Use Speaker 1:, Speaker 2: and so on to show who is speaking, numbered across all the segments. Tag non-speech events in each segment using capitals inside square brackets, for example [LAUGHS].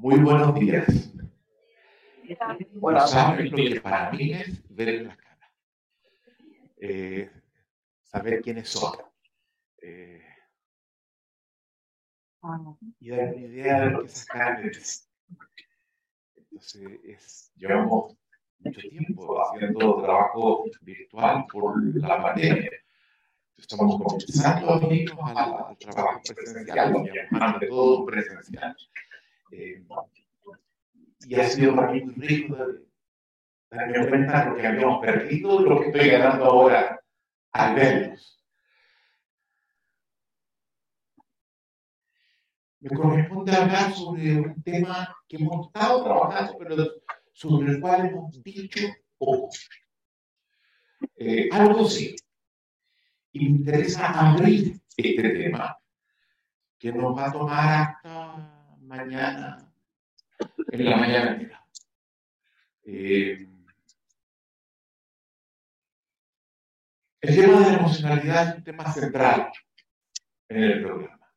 Speaker 1: Muy buenos días. Bueno, saben lo que para mí es ver las caras. Eh, saber quiénes son. Eh, y dar una idea de lo que esas caras Entonces, es, llevamos mucho tiempo haciendo trabajo virtual por la pandemia. Estamos comenzando a venirnos al, trabajo presencial, ante todo presencial. Eh, y ha sido mí muy rico darme cuenta de lo que habíamos perdido y lo que estoy ganando ahora al verlos. Me corresponde hablar sobre un tema que hemos estado trabajando, pero sobre el cual hemos dicho poco. Eh, algo sí. Y me interesa abrir este tema, que nos va a tomar hasta mañana, en la mañana. Eh, el tema de la emocionalidad es un tema central en el programa.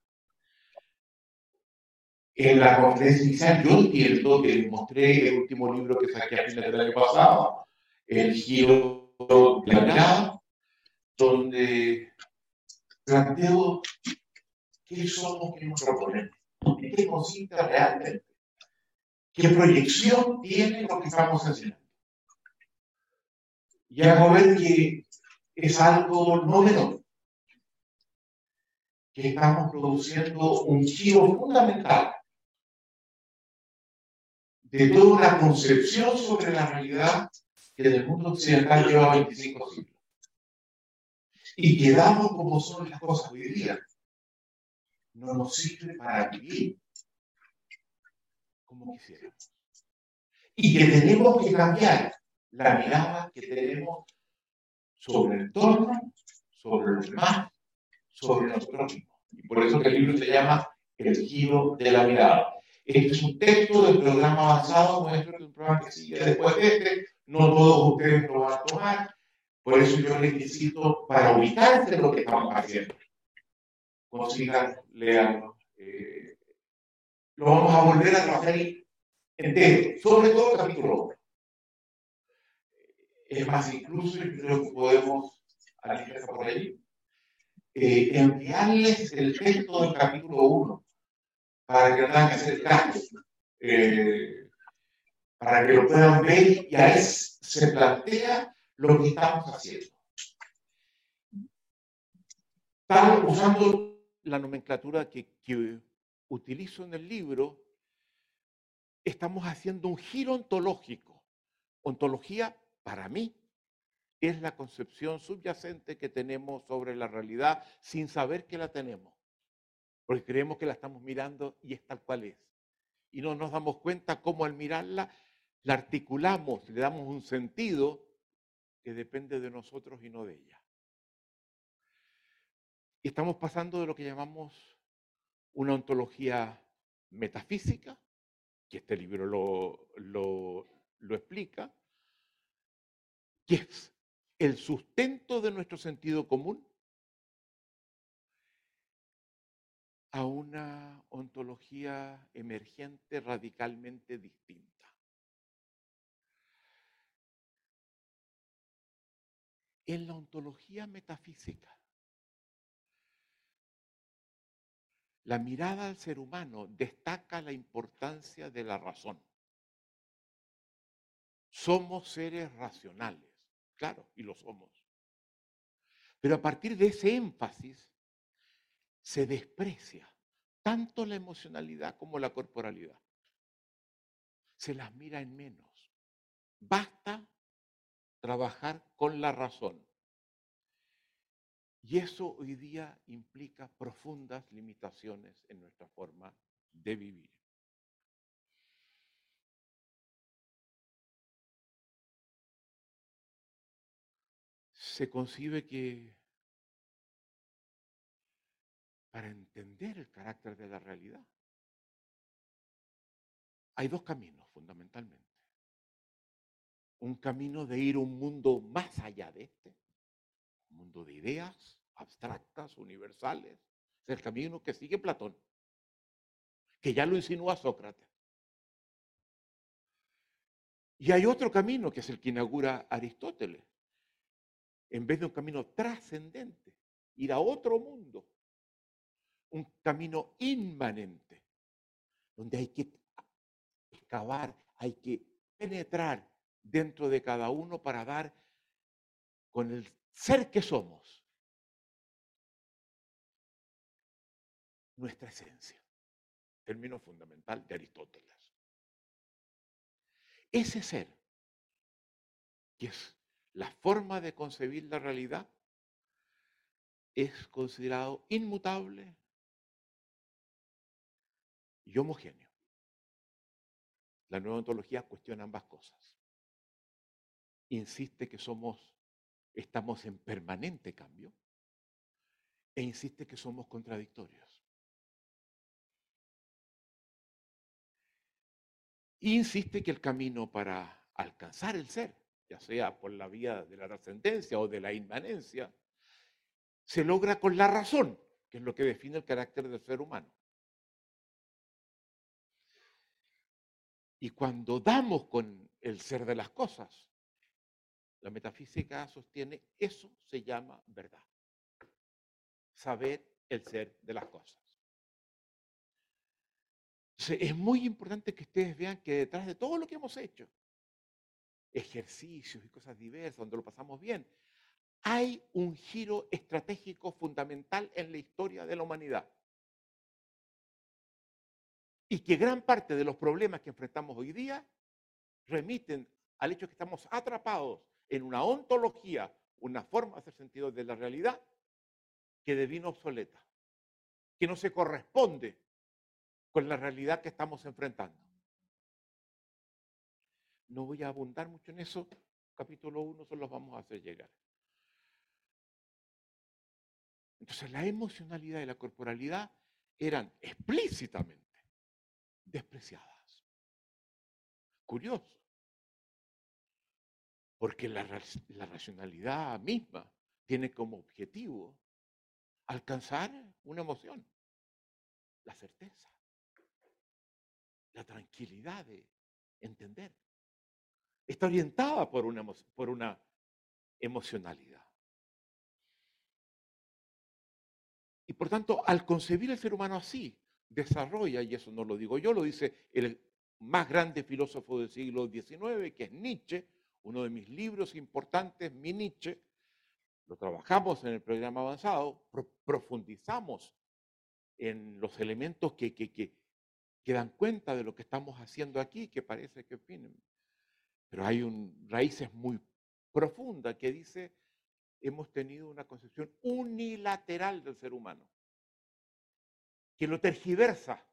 Speaker 1: En la conferencia inicial yo entiendo que mostré el último libro que saqué a fines del año pasado, El giro de la mirada, donde planteo qué somos, qué nos proponemos, en qué consiste realmente, qué proyección tiene lo que estamos haciendo. Y hago ver que es algo no menor, que estamos produciendo un giro fundamental de toda una concepción sobre la realidad que en el mundo occidental lleva 25 siglos. Y que damos como son las cosas hoy día, no nos sirve para vivir como quisiéramos. Y que tenemos que cambiar la mirada que tenemos sobre el entorno, sobre los demás, sobre nosotros mismos. Y por eso que el libro se llama El giro de la mirada. Este es un texto del programa avanzado nuestro, un programa que sigue después de este. No todos ustedes lo van a tomar. Por eso yo les necesito, para ubicarse en lo que estamos haciendo, consigan, leanlo. Eh, lo vamos a volver a trabajar entero, sobre todo el capítulo 1. Es más, incluso creo que podemos, por ahí, eh, enviarles el texto del capítulo 1 para que tengan hacer cambios, eh, para que lo puedan ver y ahí se plantea lo que estamos haciendo. Estamos usando la nomenclatura que, utilizo en el libro, estamos haciendo un giro ontológico. Ontología, para mí, es la concepción subyacente que tenemos sobre la realidad sin saber que la tenemos porque creemos que la estamos mirando y es tal cual es. Y no nos damos cuenta cómo al mirarla la articulamos, le damos un sentido que depende de nosotros y no de ella. Y estamos pasando de lo que llamamos una ontología metafísica, que este libro lo, lo, lo explica, que es el sustento de nuestro sentido común, a una ontología emergente radicalmente distinta. En la ontología metafísica, la mirada al ser humano destaca la importancia de la razón. Somos seres racionales, claro, y lo somos. Pero a partir de ese énfasis, se desprecia tanto la emocionalidad como la corporalidad. Se las mira en menos. Basta trabajar con la razón. Y eso hoy día implica profundas limitaciones en nuestra forma de vivir. Se concibe que para entender el carácter de la realidad. Hay dos caminos fundamentalmente. Un camino de ir a un mundo más allá de este, un mundo de ideas abstractas, universales. Es el camino que sigue Platón, que ya lo insinúa Sócrates. Y hay otro camino que es el que inaugura Aristóteles. En vez de un camino trascendente, ir a otro mundo, un camino inmanente, donde hay que excavar, hay que penetrar dentro de cada uno para dar con el ser que somos nuestra esencia. Término fundamental de Aristóteles. Ese ser, que es la forma de concebir la realidad, es considerado inmutable y homogéneo. La nueva ontología cuestiona ambas cosas. Insiste que somos, estamos en permanente cambio e insiste que somos contradictorios. insiste que el camino para alcanzar el ser, ya sea por la vía de la trascendencia o de la inmanencia, se logra con la razón, que es lo que define el carácter del ser humano. Y cuando damos con el ser de las cosas, la metafísica sostiene eso se llama verdad. Saber el ser de las cosas. es muy importante que ustedes vean que detrás de todo lo que hemos hecho, ejercicios y cosas diversas, donde lo pasamos bien, hay un giro estratégico fundamental en la historia de la humanidad y que gran parte de los problemas que enfrentamos hoy día remiten al hecho que estamos atrapados en una ontología, una forma de hacer sentido de la realidad que devino obsoleta, que no se corresponde con la realidad que estamos enfrentando. No voy a abundar mucho en eso, capítulo 1 solo los vamos a hacer llegar. Entonces la emocionalidad y la corporalidad eran explícitamente despreciadas. Curioso. Porque la, racionalidad misma tiene como objetivo alcanzar una emoción, la certeza, la tranquilidad de entender. Está orientada por una, por una emocionalidad. Y por tanto, al concebir el ser humano así, desarrolla, y eso no lo digo yo, lo dice el más grande filósofo del siglo XIX, que es Nietzsche, uno de mis libros importantes, mi Nietzsche, lo trabajamos en el programa avanzado, profundizamos en los elementos que, que, que, dan cuenta de lo que estamos haciendo aquí, que parece que, fin, pero hay un, raíces muy profundas que dice, hemos tenido una concepción unilateral del ser humano que lo tergiversa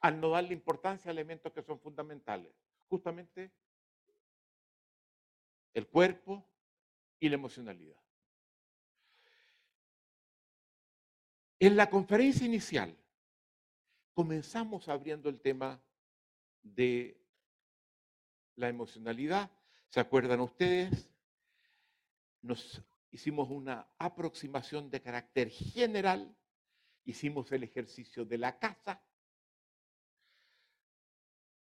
Speaker 1: al no darle importancia a elementos que son fundamentales. Justamente el cuerpo y la emocionalidad. En la conferencia inicial comenzamos abriendo el tema de la emocionalidad. ¿Se acuerdan ustedes? Nos hicimos una aproximación de carácter general hicimos el ejercicio de la casa,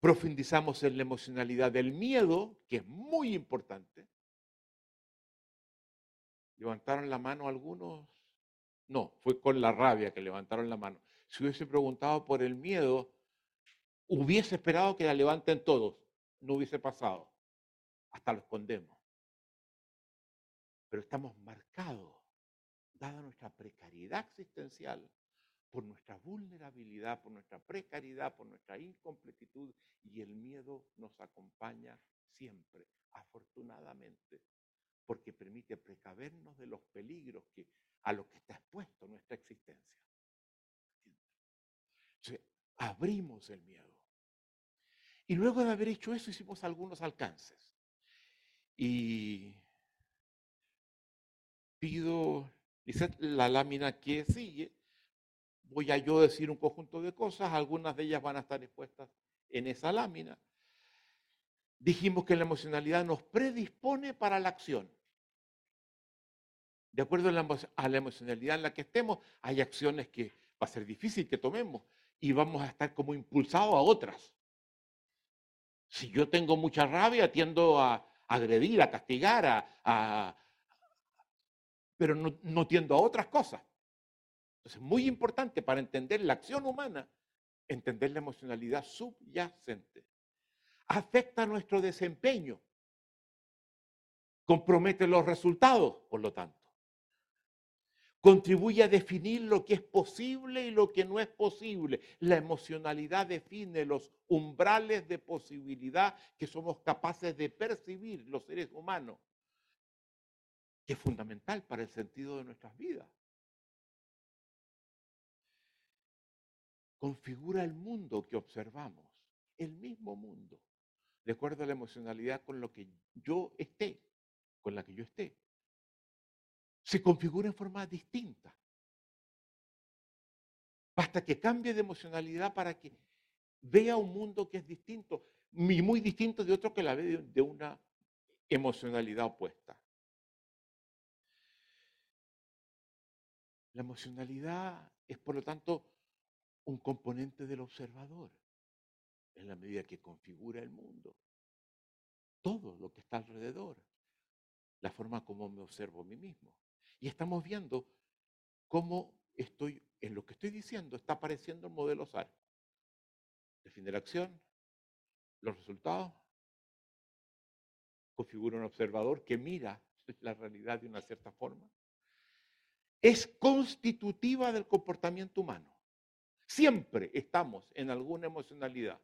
Speaker 1: profundizamos en la emocionalidad del miedo, que es muy importante. ¿Levantaron la mano algunos? No, fue con la rabia que levantaron la mano. Si hubiese preguntado por el miedo, hubiese esperado que la levanten todos. No hubiese pasado. Hasta lo escondemos. Pero estamos marcados dada nuestra precariedad existencial, por nuestra vulnerabilidad, por nuestra precariedad, por nuestra incompletitud, y el miedo nos acompaña siempre, afortunadamente, porque permite precavernos de los peligros que, a los que está expuesto nuestra existencia. abrimos el miedo. Y luego de haber hecho eso, hicimos algunos alcances. Y pido Dice la lámina que sigue. Voy a yo decir un conjunto de cosas, algunas de ellas van a estar expuestas en esa lámina. Dijimos que la emocionalidad nos predispone para la acción. De acuerdo a la, emocionalidad en la que estemos, hay acciones que va a ser difícil que tomemos y vamos a estar como impulsados a otras. Si yo tengo mucha rabia, tiendo a agredir, a castigar, a, pero no, no tiendo a otras cosas. Entonces, muy importante para entender la acción humana, entender la emocionalidad subyacente. Afecta nuestro desempeño, compromete los resultados, por lo tanto. Contribuye a definir lo que es posible y lo que no es posible. La emocionalidad define los umbrales de posibilidad que somos capaces de percibir los seres humanos, que es fundamental para el sentido de nuestras vidas. Configura el mundo que observamos, el mismo mundo, de acuerdo a la emocionalidad con lo que yo esté con la que yo esté, se configura en forma distinta. Basta que cambie de emocionalidad para que vea un mundo que es distinto, muy distinto de otro que la ve de una emocionalidad opuesta. La emocionalidad es, por lo tanto, un componente del observador, en la medida que configura el mundo, todo lo que está alrededor la forma como me observo a mí mismo. Y estamos viendo cómo estoy, en lo que estoy diciendo, está apareciendo el modelo SAR. Define la acción, los resultados, configura un observador que mira [LAUGHS] la realidad de una cierta forma. Es constitutiva del comportamiento humano. Siempre estamos en alguna emocionalidad.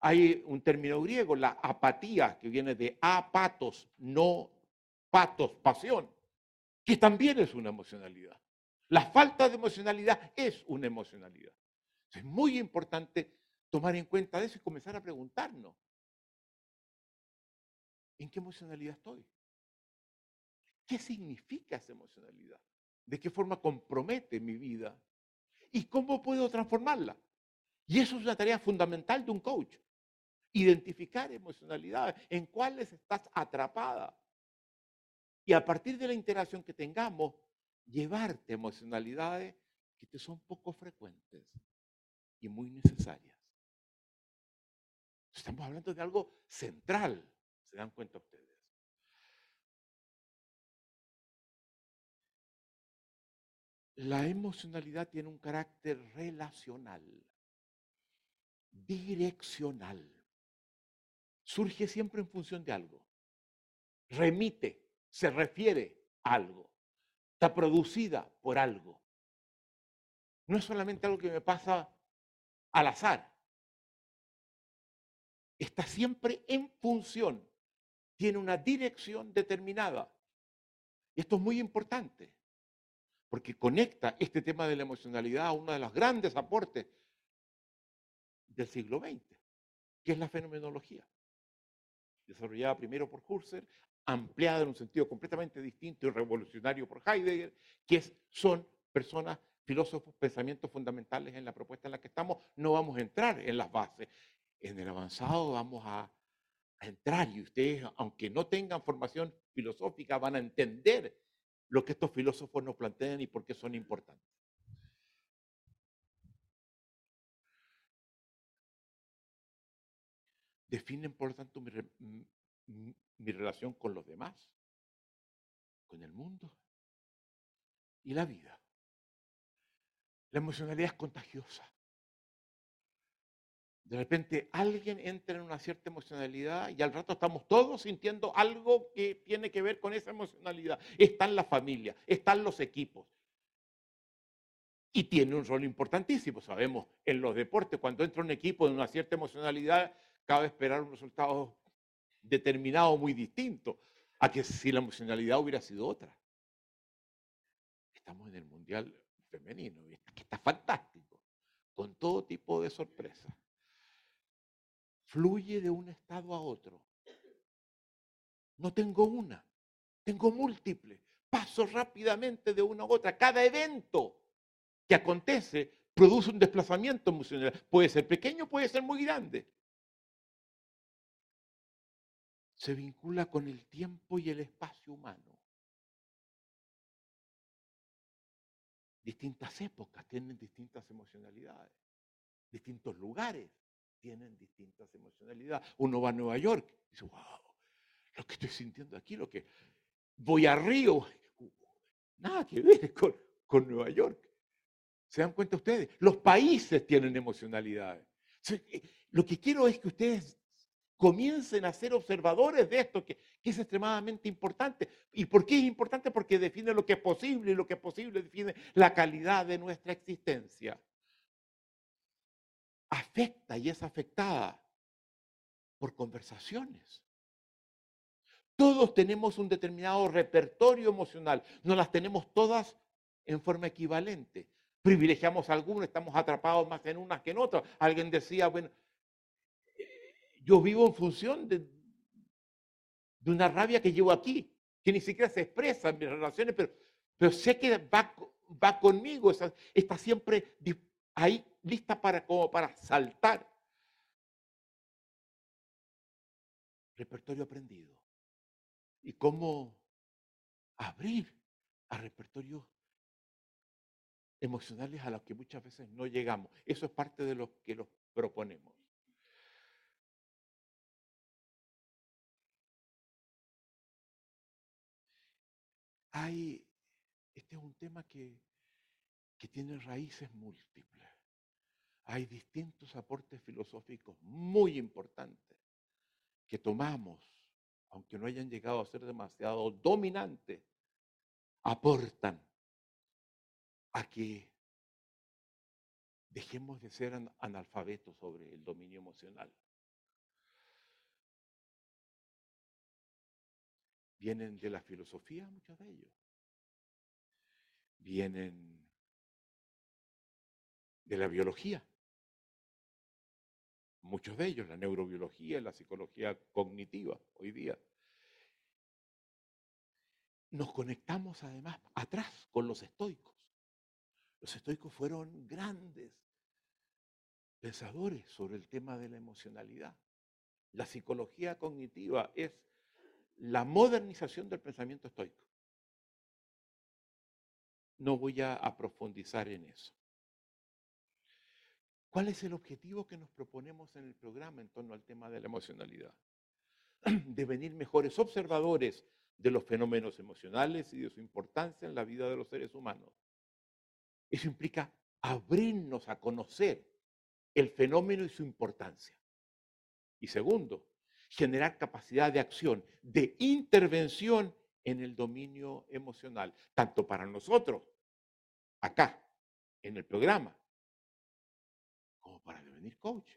Speaker 1: Hay un término griego, la apatía, que viene de apatos, no patos, pasión, que también es una emocionalidad. La falta de emocionalidad es una emocionalidad. Es muy importante tomar en cuenta eso y comenzar a preguntarnos, ¿en qué emocionalidad estoy? ¿Qué significa esa emocionalidad? ¿De qué forma compromete mi vida? ¿Y cómo puedo transformarla? Y eso es una tarea fundamental de un coach identificar emocionalidades, en cuáles estás atrapada. Y a partir de la interacción que tengamos, llevarte emocionalidades que te son poco frecuentes y muy necesarias. Estamos hablando de algo central, ¿se dan cuenta ustedes? La emocionalidad tiene un carácter relacional, direccional surge siempre en función de algo. Remite, se refiere a algo. Está producida por algo. No es solamente algo que me pasa al azar. Está siempre en función. Tiene una dirección determinada. Y esto es muy importante, porque conecta este tema de la emocionalidad a uno de los grandes aportes del siglo XX, que es la fenomenología desarrollada primero por Husserl, ampliada en un sentido completamente distinto y revolucionario por Heidegger, que son personas, filósofos, pensamientos fundamentales en la propuesta en la que estamos. No vamos a entrar en las bases. En el avanzado vamos a, a entrar y ustedes, aunque no tengan formación filosófica, van a entender lo que estos filósofos nos plantean y por qué son importantes. definen, por lo tanto, mi, relación con los demás, con el mundo y la vida. La emocionalidad es contagiosa. De repente alguien entra en una cierta emocionalidad y al rato estamos todos sintiendo algo que tiene que ver con esa emocionalidad. Está en la familia, están los equipos. Y tiene un rol importantísimo. Sabemos en los deportes, cuando entra un equipo de una cierta emocionalidad, cabe esperar un resultado determinado muy distinto a que si la emocionalidad hubiera sido otra. Estamos en el Mundial Femenino, que está fantástico, con todo tipo de sorpresas. Fluye de un estado a otro. No tengo una, tengo múltiples. Paso rápidamente de una a otra. Cada evento que acontece produce un desplazamiento emocional. Puede ser pequeño, puede ser muy grande. se vincula con el tiempo y el espacio humano. Distintas épocas tienen distintas emocionalidades, distintos lugares tienen distintas emocionalidades. Uno va a Nueva York y dice, wow, lo que estoy sintiendo aquí, lo que voy a Río, nada que ver [LAUGHS] con, con Nueva York. ¿Se dan cuenta ustedes? Los países tienen emocionalidades. Eh, lo que quiero es que ustedes comiencen a ser observadores de esto, que, es extremadamente importante. ¿Y por qué es importante? Porque define lo que es posible y lo que es posible define la calidad de nuestra existencia. Afecta y es afectada por conversaciones. Todos tenemos un determinado repertorio emocional, no las tenemos todas en forma equivalente. Privilegiamos algunos, estamos atrapados más en unas que en otras. Alguien decía, bueno, yo vivo en función de, una rabia que llevo aquí, que ni siquiera se expresa en mis relaciones, pero, sé que va, conmigo, está, siempre ahí lista para, como para saltar. Repertorio aprendido. Y cómo abrir a repertorios emocionales a los que muchas veces no llegamos. Eso es parte de lo que los proponemos. hay, este es un tema que, que tiene raíces múltiples. Hay distintos aportes filosóficos muy importantes que tomamos, aunque no hayan llegado a ser demasiado dominantes, aportan a que dejemos de ser analfabetos sobre el dominio emocional. Vienen de la filosofía muchos de ellos. Vienen de la biología. Muchos de ellos, la neurobiología, la psicología cognitiva hoy día. Nos conectamos además atrás con los estoicos. Los estoicos fueron grandes pensadores sobre el tema de la emocionalidad. La psicología cognitiva es la modernización del pensamiento estoico. No voy a, profundizar en eso. ¿Cuál es el objetivo que nos proponemos en el programa en torno al tema de la emocionalidad? [CLEARS THROAT] Devenir mejores observadores de los fenómenos emocionales y de su importancia en la vida de los seres humanos. Eso implica abrirnos a conocer el fenómeno y su importancia. Y segundo, generar capacidad de acción, de intervención en el dominio emocional, tanto para nosotros, acá, en el programa, devenir coach.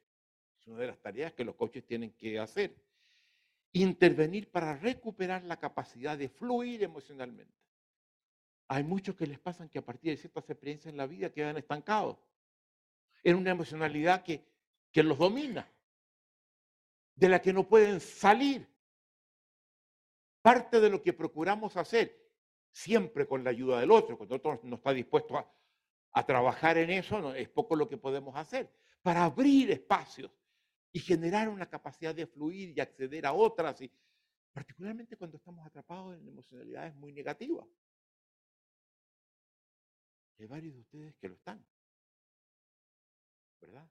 Speaker 1: Es una de las tareas que los coaches tienen que hacer. Intervenir para recuperar la capacidad de fluir emocionalmente. Hay muchos que les pasan que a partir de ciertas experiencias en la vida quedan estancados en una emocionalidad que, que los domina de la que no pueden salir. Parte de lo que procuramos hacer, siempre con la ayuda del otro, cuando otro no está dispuesto a, trabajar en eso, no, es poco lo que podemos hacer, para abrir espacios y generar una capacidad de fluir y acceder a otras, y, particularmente cuando estamos atrapados en emocionalidades muy negativas. Hay varios de ustedes que lo están, ¿verdad?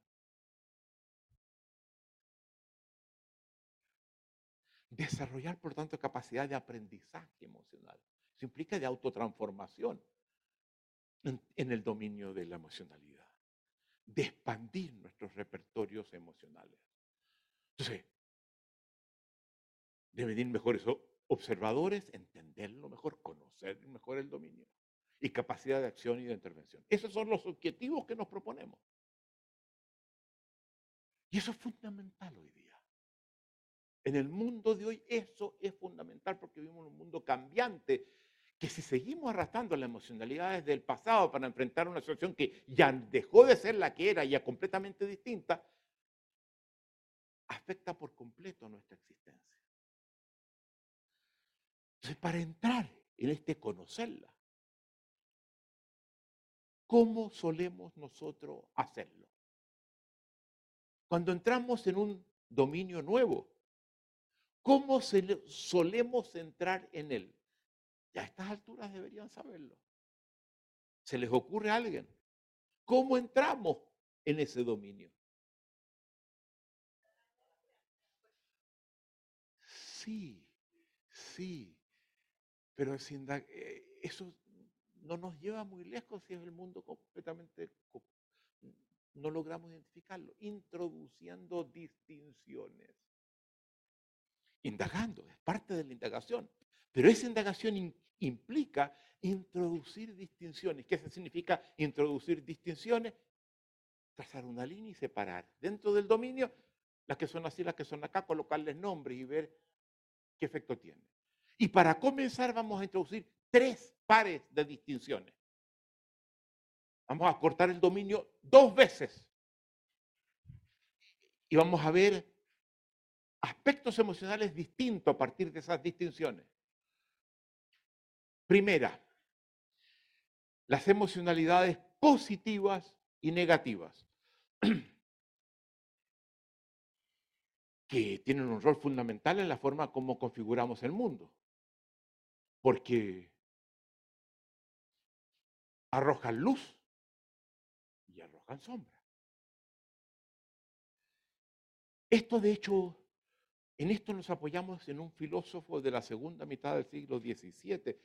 Speaker 1: Desarrollar, por tanto, capacidad de aprendizaje emocional. Eso implica de autotransformación en, en el dominio de la emocionalidad. De expandir nuestros repertorios emocionales. Entonces, deben ir mejores observadores, entenderlo mejor, conocer mejor el dominio y capacidad de acción y de intervención. Esos son los objetivos que nos proponemos. Y eso es fundamental hoy día. En el mundo de hoy eso es fundamental porque vivimos en un mundo cambiante que si seguimos arrastrando las emocionalidades del pasado para enfrentar una situación que ya dejó de ser la que era, ya completamente distinta, afecta por completo nuestra existencia. Entonces, para entrar en este conocerla, ¿cómo solemos nosotros hacerlo? Cuando entramos en un dominio nuevo, ¿Cómo solemos entrar en él? Ya a estas alturas deberían saberlo. Se les ocurre a alguien. ¿Cómo entramos en ese dominio? Sí, sí, pero sin eh, eso no nos lleva muy lejos si es el mundo completamente, no logramos identificarlo, introduciendo distinciones indagando, es parte de la indagación pero esa indagación implica introducir distinciones. ¿Qué significa introducir distinciones? Trazar una línea y separar. Dentro del dominio, las que son así, las que son acá, colocarles nombres y ver qué efecto tiene. Y para comenzar vamos a introducir tres pares de distinciones. Vamos a cortar el dominio dos veces. Y vamos a ver aspectos emocionales distintos a partir de esas distinciones. Primera, las emocionalidades positivas y negativas, [CLEARS THROAT] que tienen un rol fundamental en la forma como configuramos el mundo, porque arrojan luz y arrojan sombra. Esto, de hecho, en esto nos apoyamos en un filósofo de la segunda mitad del siglo XVII,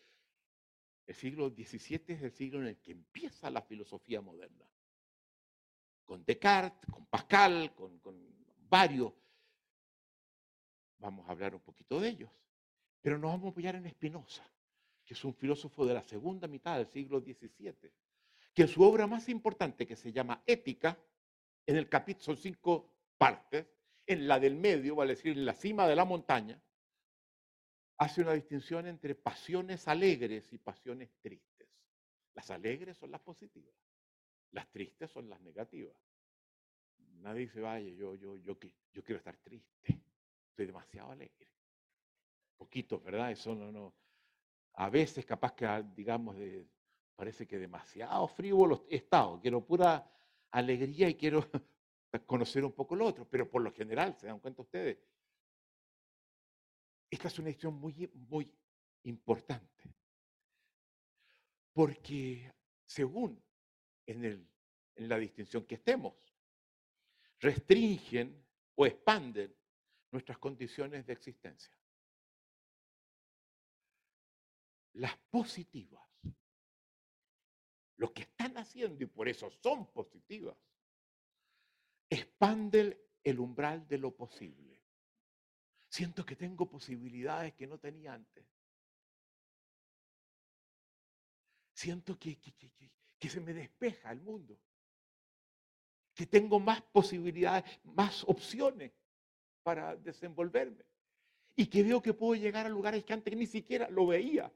Speaker 1: el siglo XVII es el siglo en el que empieza la filosofía moderna. Con Descartes, con Pascal, con, varios. Vamos a hablar un poquito de ellos. Pero nos vamos a apoyar en Spinoza, que es un filósofo de la segunda mitad del siglo XVII, que en su obra más importante, que se llama Ética, en el capítulo son cinco partes, en la del medio, vale decir, en la cima de la montaña, hace una distinción entre pasiones alegres y pasiones tristes. Las alegres son las positivas, las tristes son las negativas. Nadie dice, vaya, yo, yo, yo, quiero estar triste, estoy demasiado alegre. Poquito, ¿verdad? Eso no, no. A veces capaz que, ah, digamos, de, parece que demasiado frívolo he estado, quiero pura alegría y quiero [LAUGHS] conocer un poco lo otro, pero por lo general, se dan cuenta ustedes, esta es una decisión muy, muy importante. Porque según en, el, en la distinción que estemos, restringen o expanden nuestras condiciones de existencia. Las positivas, lo que están haciendo y por eso son positivas, expanden el umbral de lo posible. Siento que tengo posibilidades que no tenía antes. Siento que, que, se me despeja el mundo. Que tengo más posibilidades, más opciones para desenvolverme. Y que veo que puedo llegar a lugares que antes ni siquiera lo veía.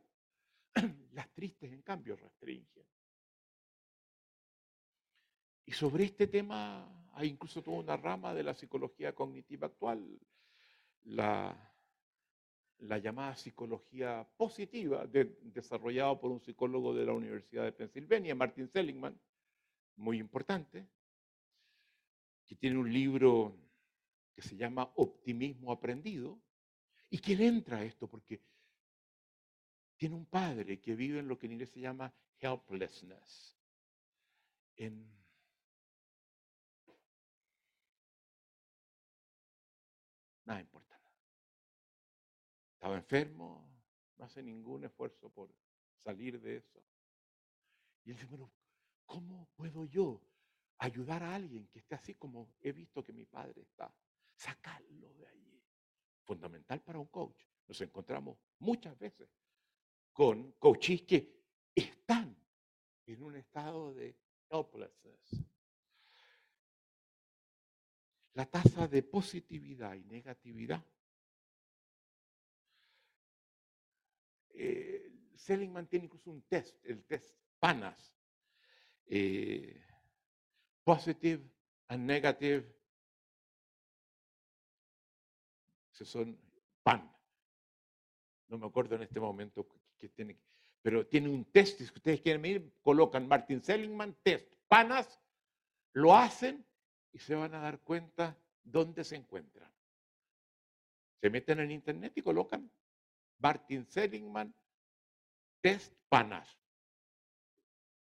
Speaker 1: [CLEARS THROAT] Las tristes, en cambio, restringen. Y sobre este tema hay incluso toda una rama de la psicología cognitiva actual la, la llamada psicología positiva, desarrollada por un psicólogo de la Universidad de Pensilvania, Martin Seligman, muy importante, que tiene un libro que se llama Optimismo Aprendido, y que le entra a esto porque tiene un padre que vive en lo que en inglés se llama helplessness, nada importa. Estaba enfermo, no hace ningún esfuerzo por salir de eso. Y él dice, bueno, ¿cómo puedo yo ayudar a alguien que esté así como he visto que mi padre está? Sacarlo de allí. Fundamental para un coach. Nos encontramos muchas veces con coaches que están en un estado de helplessness. La tasa de positividad y negatividad eh, Seligman tiene incluso un test, el test PANAS, eh, positive and negative, son PAN. No me acuerdo en este momento que tiene, pero tiene un test, si ustedes quieren ir, colocan Martin Seligman, test PANAS, lo hacen y se van a dar cuenta dónde se encuentran. Se meten en internet y colocan Martin Seligman, test PANAS.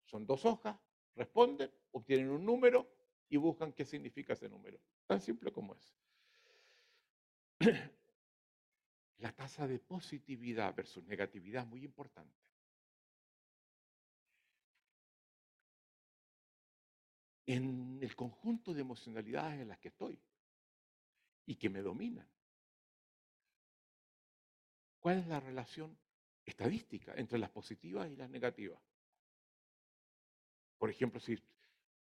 Speaker 1: Son dos hojas, responden, obtienen un número y buscan qué significa ese número. Tan simple como es. la tasa de positividad versus negatividad es muy importante. En el conjunto de emocionalidades en las que estoy y que me dominan, ¿cuál es la relación estadística entre las positivas y las negativas? Por ejemplo, si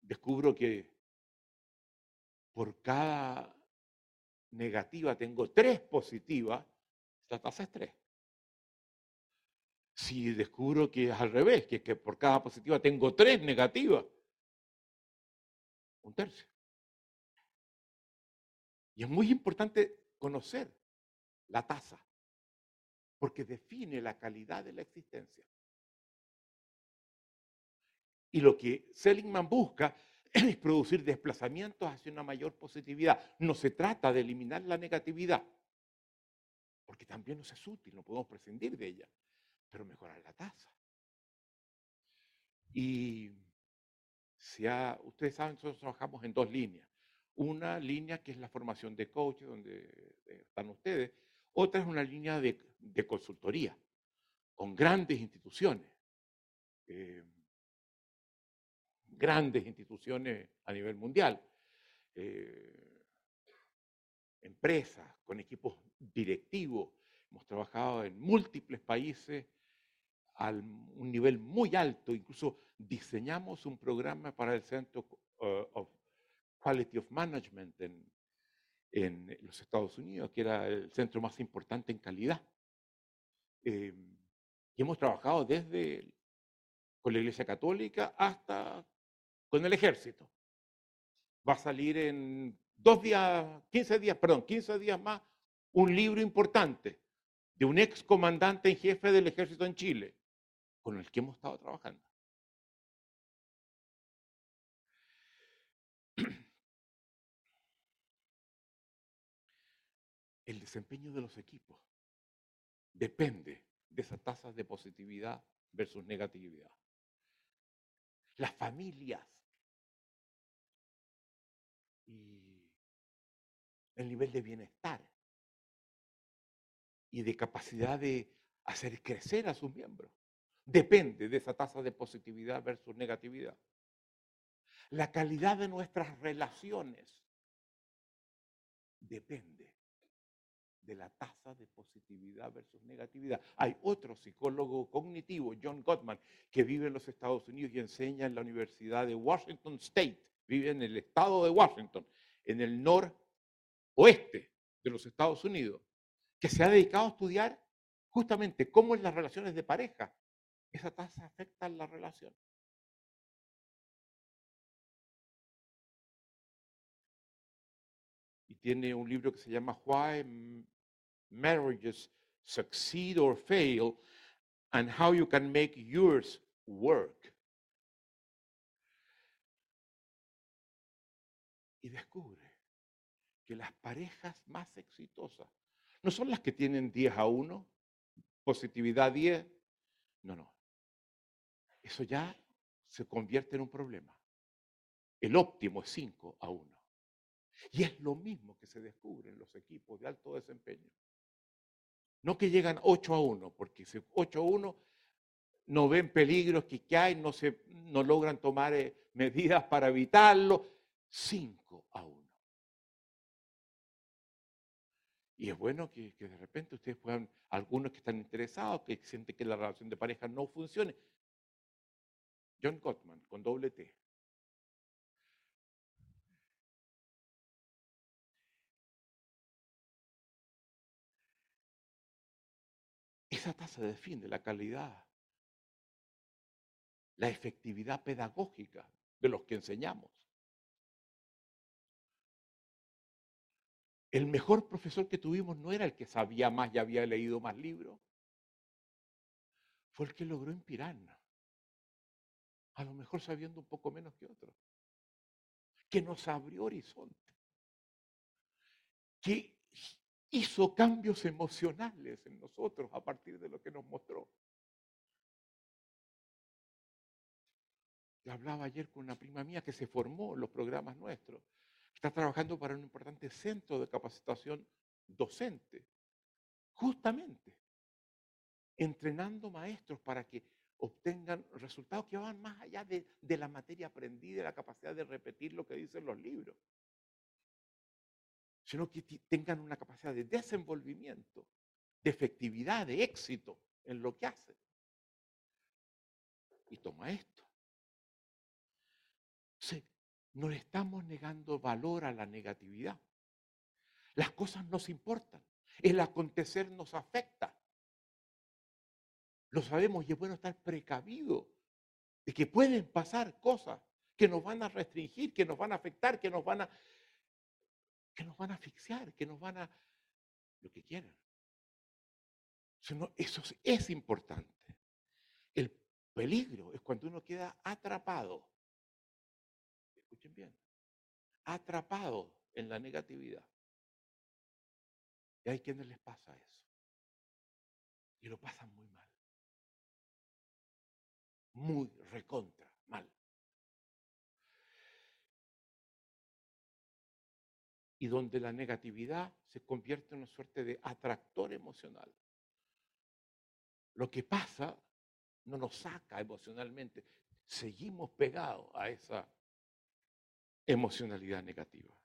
Speaker 1: descubro que por cada negativa tengo tres positivas, la tasa es tres. Si descubro que es al revés, que, que por cada positiva tengo tres negativas, un tercio. Y es muy importante conocer la tasa, porque define la calidad de la existencia. Y lo que Seligman busca [CLEARS THROAT] es producir desplazamientos hacia una mayor positividad. No se trata de eliminar la negatividad, porque también nos es útil, no podemos prescindir de ella, pero mejorar la tasa. Y ustedes saben, nosotros trabajamos en dos líneas. Una línea que es la formación de coaches, donde eh, están ustedes. Otra es una línea de, consultoría con grandes instituciones. Eh, grandes instituciones a nivel mundial, eh, empresas con equipos directivos. Hemos trabajado en múltiples países a un nivel muy alto, incluso diseñamos un programa para el Centro uh, of Quality of Management en, en, los Estados Unidos, que era el centro más importante en calidad. Eh, y hemos trabajado desde con la Iglesia Católica hasta con el ejército. Va a salir en dos días, 15 días, perdón, 15 días más, un libro importante de un ex comandante en jefe del ejército en Chile, con el que hemos estado trabajando. El desempeño de los equipos depende de esa tasa de positividad versus negatividad. Las familias y el nivel de bienestar y de capacidad de hacer crecer a sus miembros. Depende de esa tasa de positividad versus negatividad. La calidad de nuestras relaciones depende de la tasa de positividad versus negatividad. Hay otro psicólogo cognitivo, John Gottman, que vive en los Estados Unidos y enseña en la Universidad de Washington State vive en el estado de Washington, en el noroeste de los Estados Unidos, que se ha dedicado a estudiar justamente cómo en las relaciones de pareja esa tasa afecta a la relación. Y tiene un libro que se llama Why Marriages Succeed or Fail and How You Can Make Yours Work. y descubre que las parejas más exitosas no son las que tienen 10 a 1, positividad 10. No, no. Eso ya se convierte en un problema. El óptimo es 5 a 1. Y es lo mismo que se descubre en los equipos de alto desempeño. No que llegan 8 a 1, porque si 8 a 1 no ven peligros que, hay, no, se, no logran tomar eh, [LAUGHS] medidas para evitarlo. 5 a 1. Y es bueno que, de repente ustedes puedan, algunos que están interesados, que sienten que la relación de pareja no funcione. John Gottman, con doble T. Esa tasa define la calidad, la efectividad pedagógica de los que enseñamos. El mejor profesor que tuvimos no era el que sabía más y había leído más libros. Fue el que logró inspirarnos. A lo mejor sabiendo un poco menos que otros. Que nos abrió horizonte. Que hizo cambios emocionales en nosotros a partir de lo que nos mostró. Yo hablaba ayer con una prima mía que se formó en los programas nuestros. Está trabajando para un importante centro de capacitación docente, justamente entrenando maestros para que obtengan resultados que van más allá de, la materia aprendida, de la capacidad de repetir lo que dicen los libros, sino que tengan una capacidad de desenvolvimiento, de efectividad, de éxito en lo que hacen. Y toma esto. no le estamos negando valor a la negatividad. Las cosas nos importan. El acontecer nos afecta. Lo sabemos y es bueno estar precavido de que pueden pasar cosas que nos van a restringir, que nos van a afectar, que nos van a, que nos van a asfixiar, que nos van a... lo que quieran. Eso es importante. El peligro es cuando uno queda atrapado. Escuchen bien. Atrapado en la negatividad. Y hay quienes les pasa eso. Y lo pasan muy mal. Muy recontra mal. Y donde la negatividad se convierte en una suerte de atractor emocional. Lo que pasa no nos saca emocionalmente. Seguimos pegados a esa emocionalidad negativa.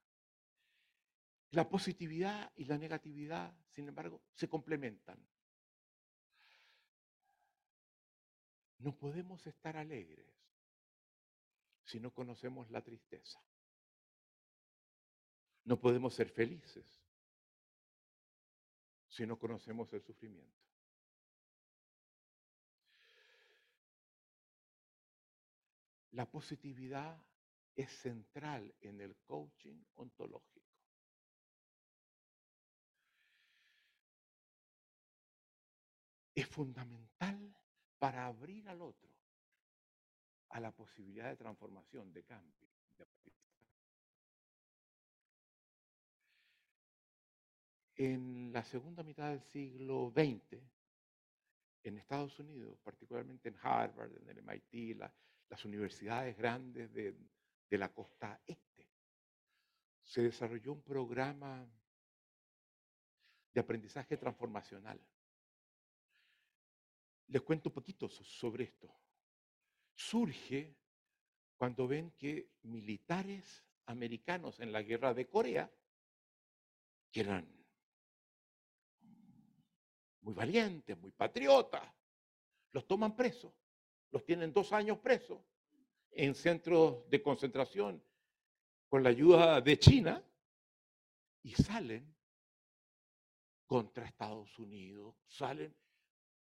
Speaker 1: La positividad y la negatividad, sin embargo, se complementan. No podemos estar alegres si no conocemos la tristeza. No podemos ser felices si no conocemos el sufrimiento. La positividad es central en el coaching ontológico. Es fundamental para abrir al otro a la posibilidad de transformación, de cambio, de En la segunda mitad del siglo XX, en Estados Unidos, particularmente en Harvard, en el MIT, la, las universidades grandes de, la costa este. Se desarrolló un programa de aprendizaje transformacional. Les cuento un poquito sobre esto. Surge cuando ven que militares americanos en la guerra de Corea, que eran muy valientes, muy patriotas, los toman presos los tienen dos años presos en centros de concentración con la ayuda de China y salen contra Estados Unidos, salen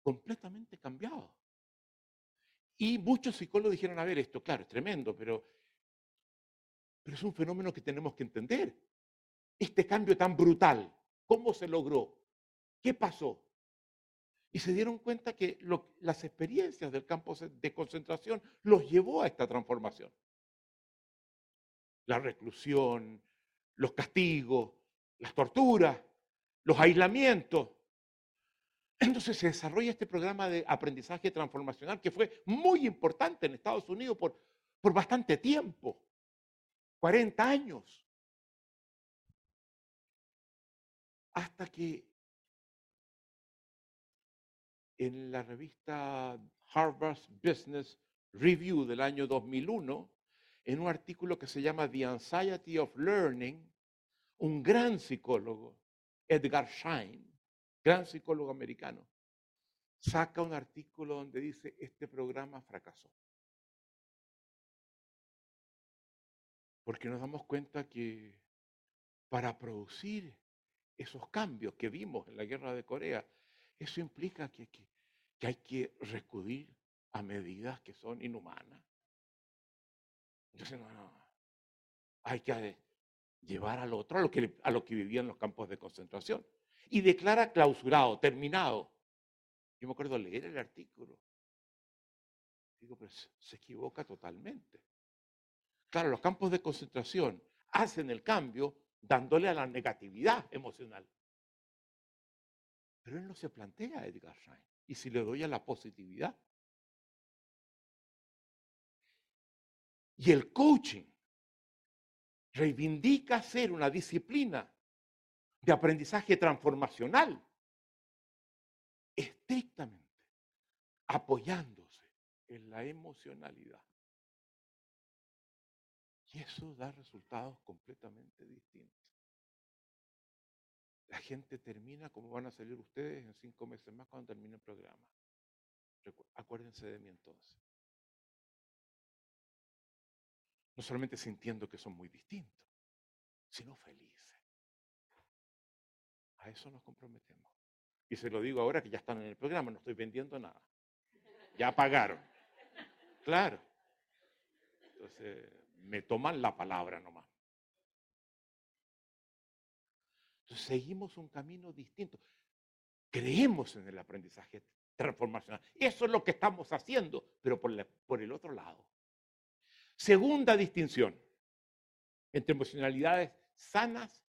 Speaker 1: completamente cambiados. Y muchos psicólogos dijeron, a ver, esto claro, es tremendo, pero, pero es un fenómeno que tenemos que entender. Este cambio tan brutal, ¿cómo se logró? ¿Qué pasó? Y se dieron cuenta que las experiencias del campo de concentración los llevó a esta transformación. La reclusión, los castigos, las torturas, los aislamientos. Entonces se desarrolla este programa de aprendizaje transformacional que fue muy importante en Estados Unidos por, por bastante tiempo, 40 años. Hasta que en la revista Harvard Business Review del año 2001, en un artículo que se llama The Anxiety of Learning, un gran psicólogo, Edgar Schein, gran psicólogo americano, saca un artículo donde dice, este programa fracasó. Porque nos damos cuenta que para producir esos cambios que vimos en la guerra de Corea, eso implica que, hay que recurrir a medidas que son inhumanas. Entonces, no, no. Hay que llevar al otro a lo que, a lo que vivía en los campos de concentración. Y declara clausurado, terminado. Yo me acuerdo leer el artículo. Digo, pero se equivoca totalmente. Claro, los campos de concentración hacen el cambio dándole a la negatividad emocional. Pero él no se plantea a Edgar Schein. ¿Y si le doy a la positividad? Y el coaching reivindica ser una disciplina de aprendizaje transformacional estrictamente apoyándose en la emocionalidad. Y eso da resultados completamente distintos. La gente termina como van a salir ustedes en cinco meses más cuando termine el programa. Acuérdense de mí entonces. No solamente sintiendo que son muy distintos, sino felices. A eso nos comprometemos. Y se lo digo ahora que ya están en el programa, no estoy vendiendo nada. Ya pagaron. Claro. Entonces, me toman la palabra nomás. Entonces, seguimos un camino distinto. Creemos en el aprendizaje transformacional. Eso es lo que estamos haciendo, pero por, por el otro lado. Segunda distinción entre emocionalidades sanas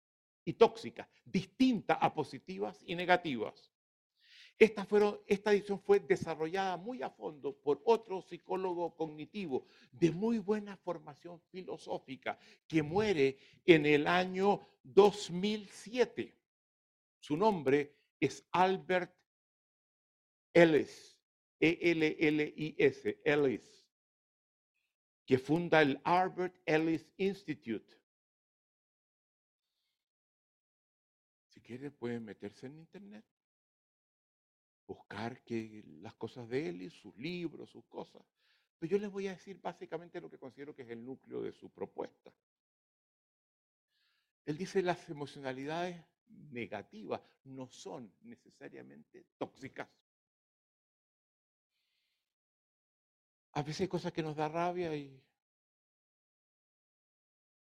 Speaker 1: y tóxicas, distintas a positivas y negativas. Esta, fueron, esta edición fue desarrollada muy a fondo por otro psicólogo cognitivo de muy buena formación filosófica que muere en el año 2007. Su nombre es Albert Ellis, E-L-L-I-S, Ellis, que funda el Albert Ellis Institute. Si quieren pueden meterse en internet buscar que las cosas de él y sus libros, sus cosas. Pero yo les voy a decir básicamente lo que considero que es el núcleo de su propuesta. Él dice las emocionalidades negativas no son necesariamente tóxicas. A veces hay cosas que nos da rabia y,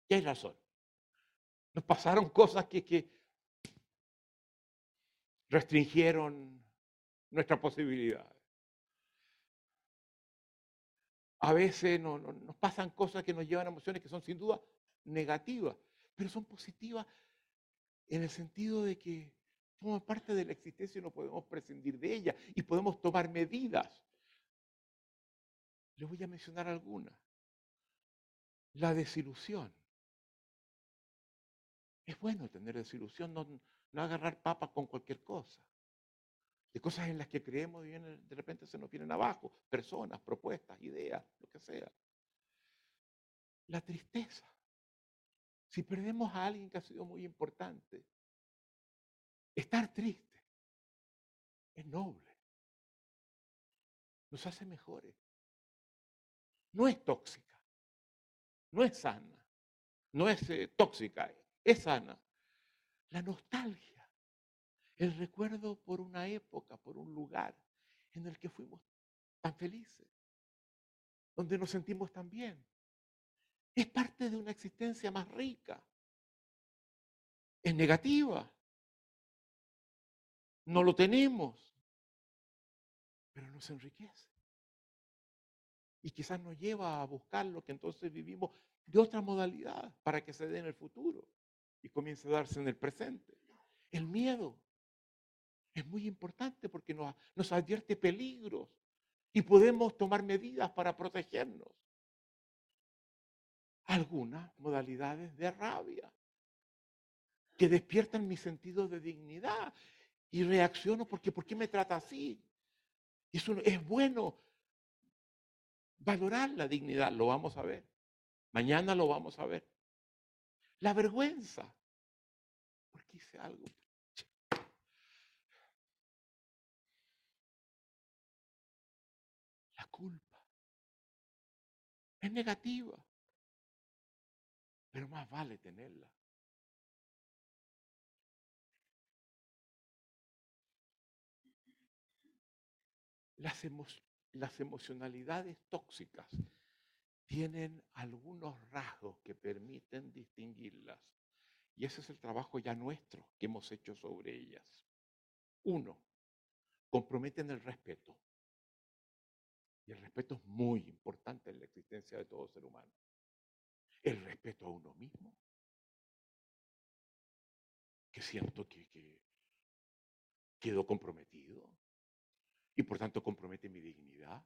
Speaker 1: y hay razón. Nos pasaron cosas que, que restringieron nuestras posibilidades. A veces nos pasan cosas que nos llevan a emociones que son sin duda negativas, pero son positivas en el sentido de que forman parte de la existencia y no podemos prescindir de ella y podemos tomar medidas. Les voy a mencionar algunas. La desilusión. Es bueno tener desilusión, no agarrar papas con cualquier cosa de cosas en las que creemos y de repente se nos vienen abajo, personas, propuestas, ideas, lo que sea. La tristeza. Si perdemos a alguien que ha sido muy importante, estar triste es noble. Nos hace mejores. No es tóxica. No es sana. No es eh, tóxica. Es sana. La nostalgia el recuerdo por una época, por un lugar en el que fuimos tan felices, donde nos sentimos tan bien. Es parte de una existencia más rica. Es negativa. No lo tenemos, pero nos enriquece. Y quizás nos lleva a buscar lo que entonces vivimos de otra modalidad para que se dé en el futuro y comience a darse en el presente. El miedo es muy importante porque nos, advierte peligros y podemos tomar medidas para protegernos. Algunas modalidades de rabia que despiertan mi sentido de dignidad y reacciono porque ¿por qué me trata así? Eso es bueno valorar la dignidad, lo vamos a ver. Mañana lo vamos a ver. La vergüenza, porque hice algo Es negativa, pero más vale tenerla. Las, las emocionalidades tóxicas tienen algunos rasgos que permiten distinguirlas. Y ese es el trabajo ya nuestro que hemos hecho sobre ellas. Uno, comprometen el respeto. Y el respeto es muy importante en la existencia de todo ser humano. El respeto a uno mismo. Que siento que, que quedó comprometido. Y por tanto compromete mi dignidad,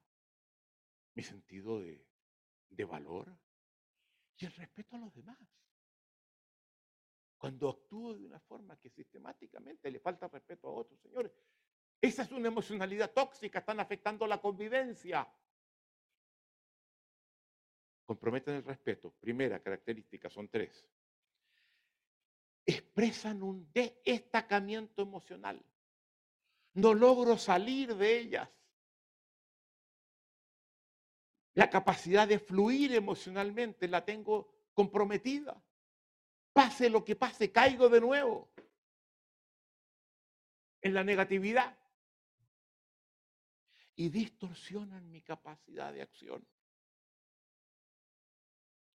Speaker 1: mi sentido de valor y el respeto a los demás. Cuando actúo de una forma que sistemáticamente le falta respeto a otros, señores, Esa es una emocionalidad tóxica, están afectando la convivencia. Comprometen el respeto. Primera característica, son tres. Expresan un destacamiento emocional. No logro salir de ellas. La capacidad de fluir emocionalmente la tengo comprometida. Pase lo que pase, caigo de nuevo en la negatividad y distorsionan mi capacidad de acción.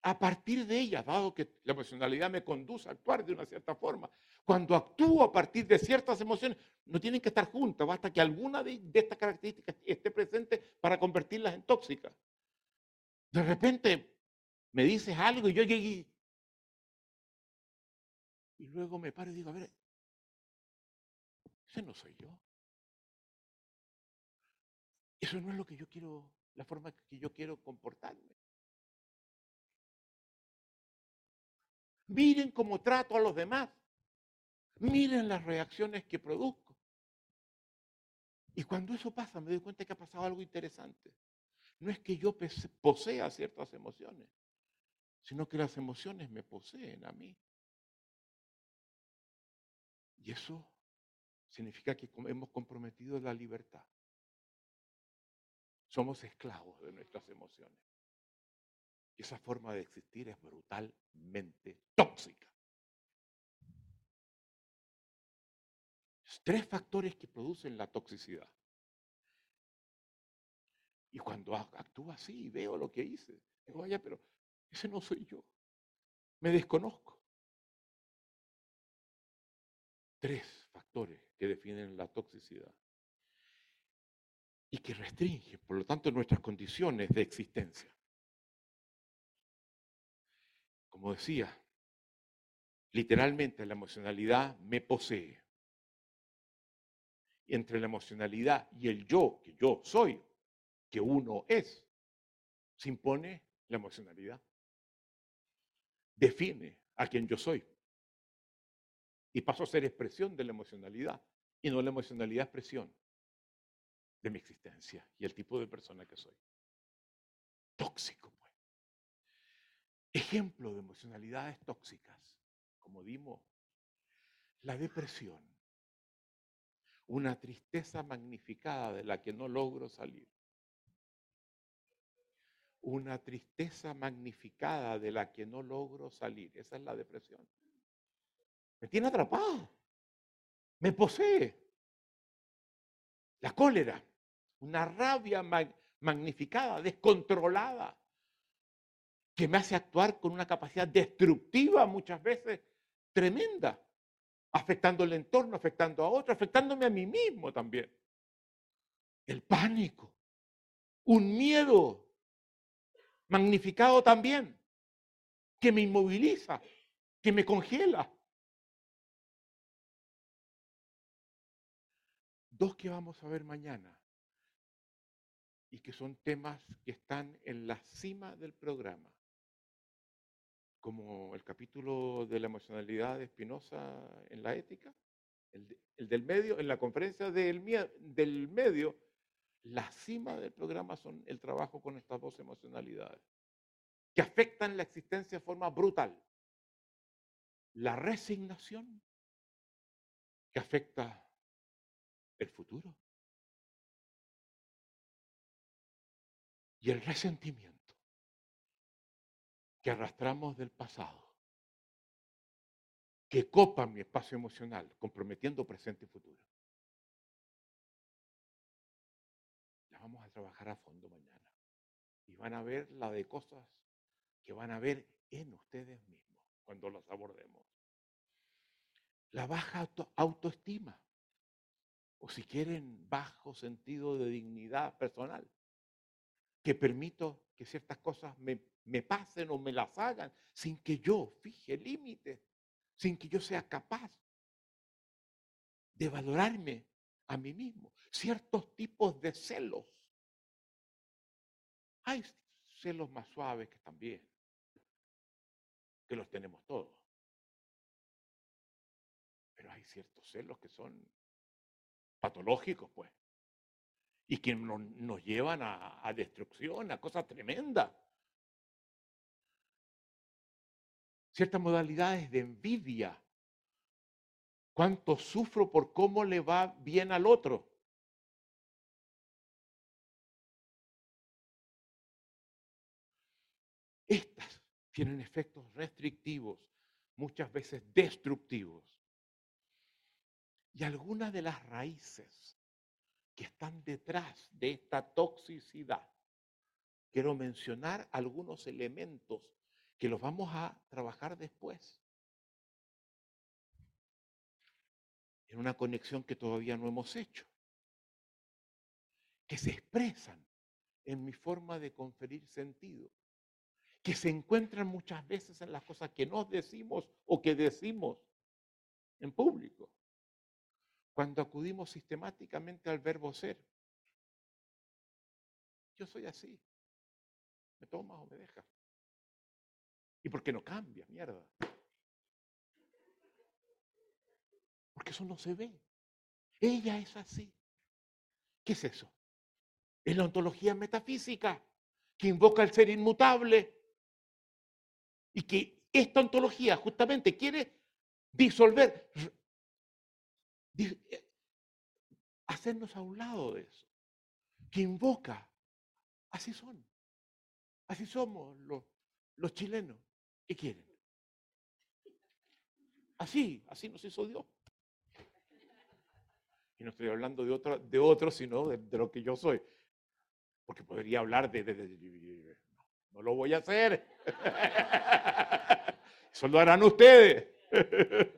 Speaker 1: A partir de ella, dado que la emocionalidad me conduce a actuar de una cierta forma, cuando actúo a partir de ciertas emociones, no tienen que estar juntas, basta que alguna de, estas características esté presente para convertirlas en tóxicas. De repente me dices algo y yo llegué. Y luego me paro y digo, a ver, ese no soy yo. Eso no es lo que yo quiero, la forma que yo quiero comportarme. Miren cómo trato a los demás. Miren las reacciones que produzco. Y cuando eso pasa, me doy cuenta que ha pasado algo interesante. No es que yo posea ciertas emociones, sino que las emociones me poseen a mí. Y eso significa que hemos comprometido la libertad. Somos esclavos de nuestras emociones. Y esa forma de existir es brutalmente tóxica. Tres factores que producen la toxicidad. Y cuando actúo así y veo lo que hice, digo, vaya, pero ese no soy yo. Me desconozco. Tres factores que definen la toxicidad y que restringen, por lo tanto, nuestras condiciones de existencia. Como decía, literalmente la emocionalidad me posee. Y entre la emocionalidad y el yo, que yo soy, que uno es, se impone la emocionalidad. Define a quien yo soy. Y paso a ser expresión de la emocionalidad y no la emocionalidad expresión de mi existencia y el tipo de persona que soy. Tóxico, pues. Ejemplo de emocionalidades tóxicas, como dimos, la depresión, una tristeza magnificada de la que no logro salir. Una tristeza magnificada de la que no logro salir. Esa es la depresión. Me tiene atrapado. Me posee. La cólera, una rabia magnificada, descontrolada, que me hace actuar con una capacidad destructiva muchas veces tremenda, afectando el entorno, afectando a otros, afectándome a mí mismo también. El pánico, un miedo magnificado también, que me inmoviliza, que me congela. Dos que vamos a ver mañana y que son temas que están en la cima del programa, como el capítulo de la emocionalidad de Spinoza en la ética, el, del medio, en la conferencia del, del medio, la cima del programa son el trabajo con estas dos emocionalidades, que afectan la existencia de forma brutal. La resignación, que afecta el futuro. Y el resentimiento que arrastramos del pasado, que copa mi espacio emocional, comprometiendo presente y futuro. La vamos a trabajar a fondo mañana. Y van a ver la de cosas que van a ver en ustedes mismos cuando las abordemos. La baja autoestima o si quieren, bajo sentido de dignidad personal, que permito que ciertas cosas me, me pasen o me las hagan sin que yo fije límites, sin que yo sea capaz de valorarme a mí mismo. Ciertos tipos de celos. Hay celos más suaves que también, que los tenemos todos. Pero hay ciertos celos que son patológicos, pues, y que nos, llevan a, a destrucción, a cosas tremendas. Ciertas modalidades de envidia. ¿Cuánto sufro por cómo le va bien al otro? Estas tienen efectos restrictivos, muchas veces destructivos. Y algunas de las raíces que están detrás de esta toxicidad, quiero mencionar algunos elementos que los vamos a trabajar después. En una conexión que todavía no hemos hecho, que se expresan en mi forma de conferir sentido que se encuentran muchas veces en las cosas que nos decimos o que decimos en público. Cuando acudimos sistemáticamente al verbo ser. Yo soy así. ¿Me tomas o me dejas? ¿Y por qué no cambia, mierda? Porque eso no se ve. Ella es así. ¿Qué es eso? Es la ontología metafísica que invoca el ser inmutable y que esta ontología justamente quiere disolver, hacernos a un lado de eso, que invoca, así son, así somos los, los chilenos, ¿qué quieren? Así, así nos hizo Dios. Y no estoy hablando de otro, de otro sino de, lo que yo soy. Porque podría hablar de no lo voy a hacer. [LAUGHS] Eso lo harán ustedes. [LAUGHS]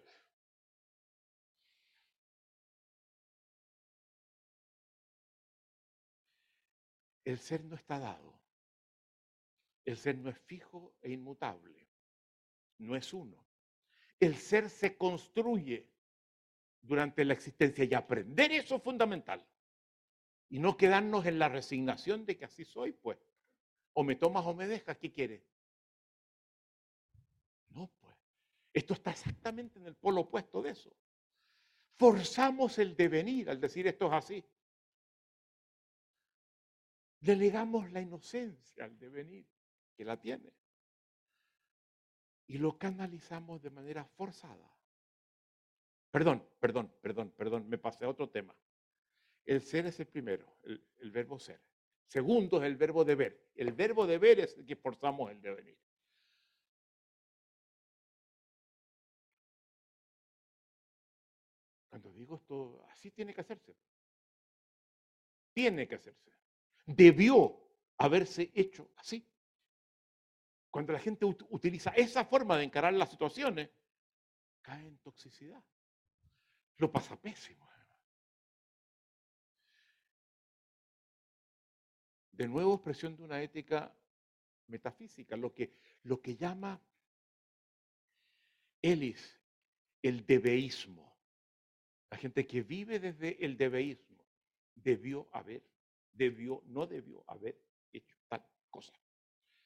Speaker 1: El ser no está dado. El ser no es fijo e inmutable. No es uno. El ser se construye durante la existencia y aprender eso es fundamental. Y no quedarnos en la resignación de que así soy, pues. O me tomas o me dejas, ¿qué quieres? No, pues. Esto está exactamente en el polo opuesto de eso. Forzamos el devenir al decir esto es así. Delegamos la inocencia al devenir, que la tiene. Y lo canalizamos de manera forzada. Perdón, perdón, perdón, perdón, me pasé a otro tema. El ser es el primero, el, el verbo ser. Segundo es el verbo deber. El verbo deber es el que forzamos el devenir. Cuando digo esto, así tiene que hacerse. Tiene que hacerse. Debió haberse hecho así. Cuando la gente utiliza esa forma de encarar las situaciones, cae en toxicidad. Lo pasa pésimo. de nuevo expresión de una ética metafísica, lo que, lo que llama Ellis el debeísmo. La gente que vive desde el debeísmo debió haber, debió, no debió haber hecho tal cosa.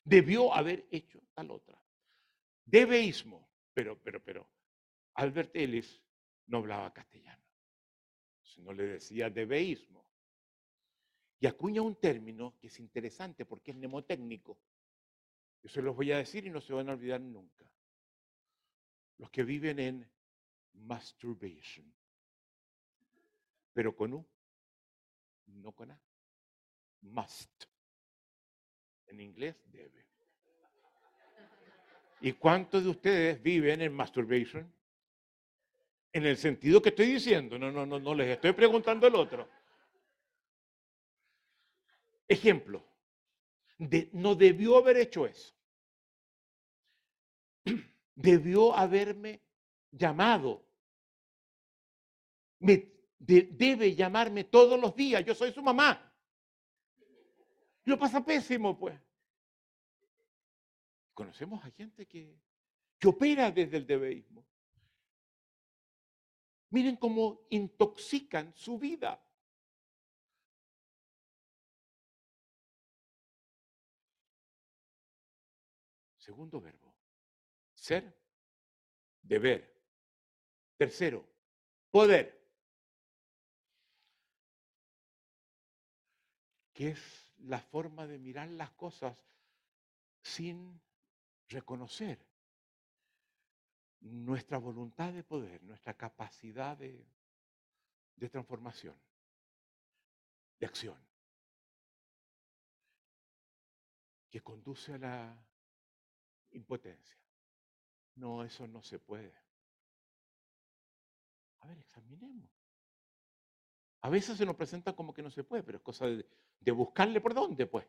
Speaker 1: Debió haber hecho tal otra. Debeísmo, pero, pero, pero, Albert Ellis no hablaba castellano, no le decía debeísmo y acuña un término que es interesante porque es mnemotécnico. Yo se los voy a decir y no se van a olvidar nunca. Los que viven en masturbation. Pero con U, no con A. Must. En inglés, debe. ¿Y cuántos de ustedes viven en masturbation? En el sentido que estoy diciendo. No, no, no, no les estoy preguntando el otro. Ejemplo, no debió haber hecho eso. Debió haberme llamado. debe llamarme todos los días. Yo soy su mamá. Lo pasa pésimo, pues. Conocemos a gente que, que opera desde el debeísmo. Miren cómo intoxican su vida. Segundo verbo, ser, deber. Tercero, poder. que es la forma de mirar las cosas sin reconocer nuestra voluntad de poder, nuestra capacidad de, de transformación, de acción, que conduce a la impotencia. No, eso no se puede. A ver, examinemos. A veces se nos presenta como que no se puede, pero es cosa de, buscarle por dónde, pues.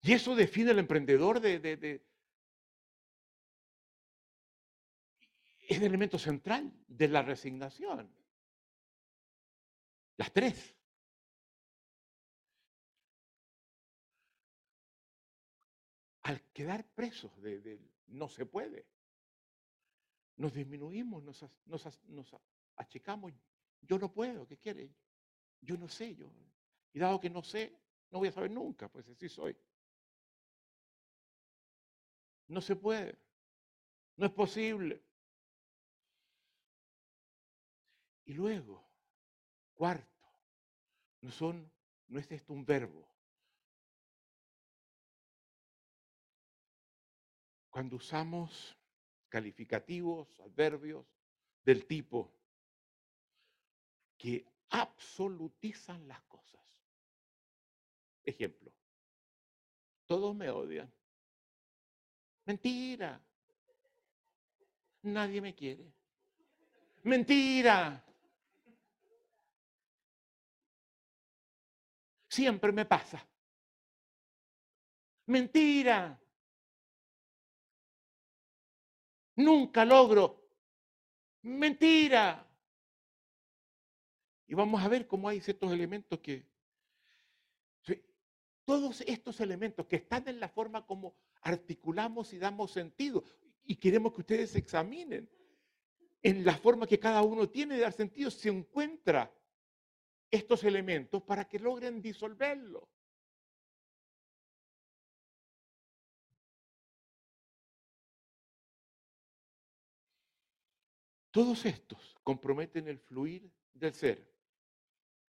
Speaker 1: Y eso define al emprendedor de, es el elemento central de la resignación. Las tres. Al quedar presos de, no se puede, nos disminuimos, nos achicamos. Yo no puedo, ¿qué quiere? Yo no sé, yo. Y dado que no sé, no voy a saber nunca, pues así soy. No se puede. No es posible. Y luego, cuarto, no son, no es esto un verbo. Cuando usamos calificativos, adverbios del tipo que absolutizan las cosas. Ejemplo, todos me odian. Mentira. Nadie me quiere. Mentira. Siempre me pasa. Mentira. Nunca logro. Mentira. Y vamos a ver cómo hay ciertos elementos que... Todos estos elementos que están en la forma como articulamos y damos sentido. Y queremos que ustedes examinen en la forma que cada uno tiene de dar sentido, se encuentra estos elementos para que logren disolverlo. Todos estos comprometen el fluir del ser,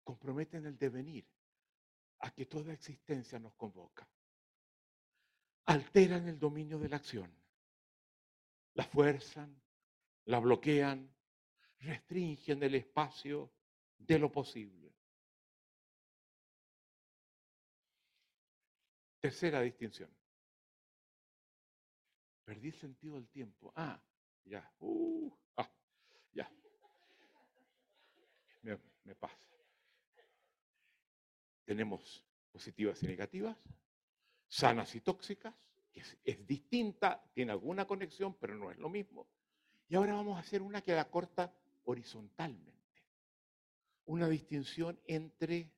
Speaker 1: comprometen el devenir, a que toda existencia nos convoca. Alteran el dominio de la acción, la fuerzan, la bloquean, restringen el espacio de lo posible. Tercera distinción. Perdí el sentido del tiempo. Ah, ya. Uh, ah, ya. Me, me pasa. Tenemos positivas y negativas, sanas y tóxicas, es, es distinta, tiene alguna conexión, pero no es lo mismo. Y ahora vamos a hacer una que da corta horizontalmente. Una distinción entre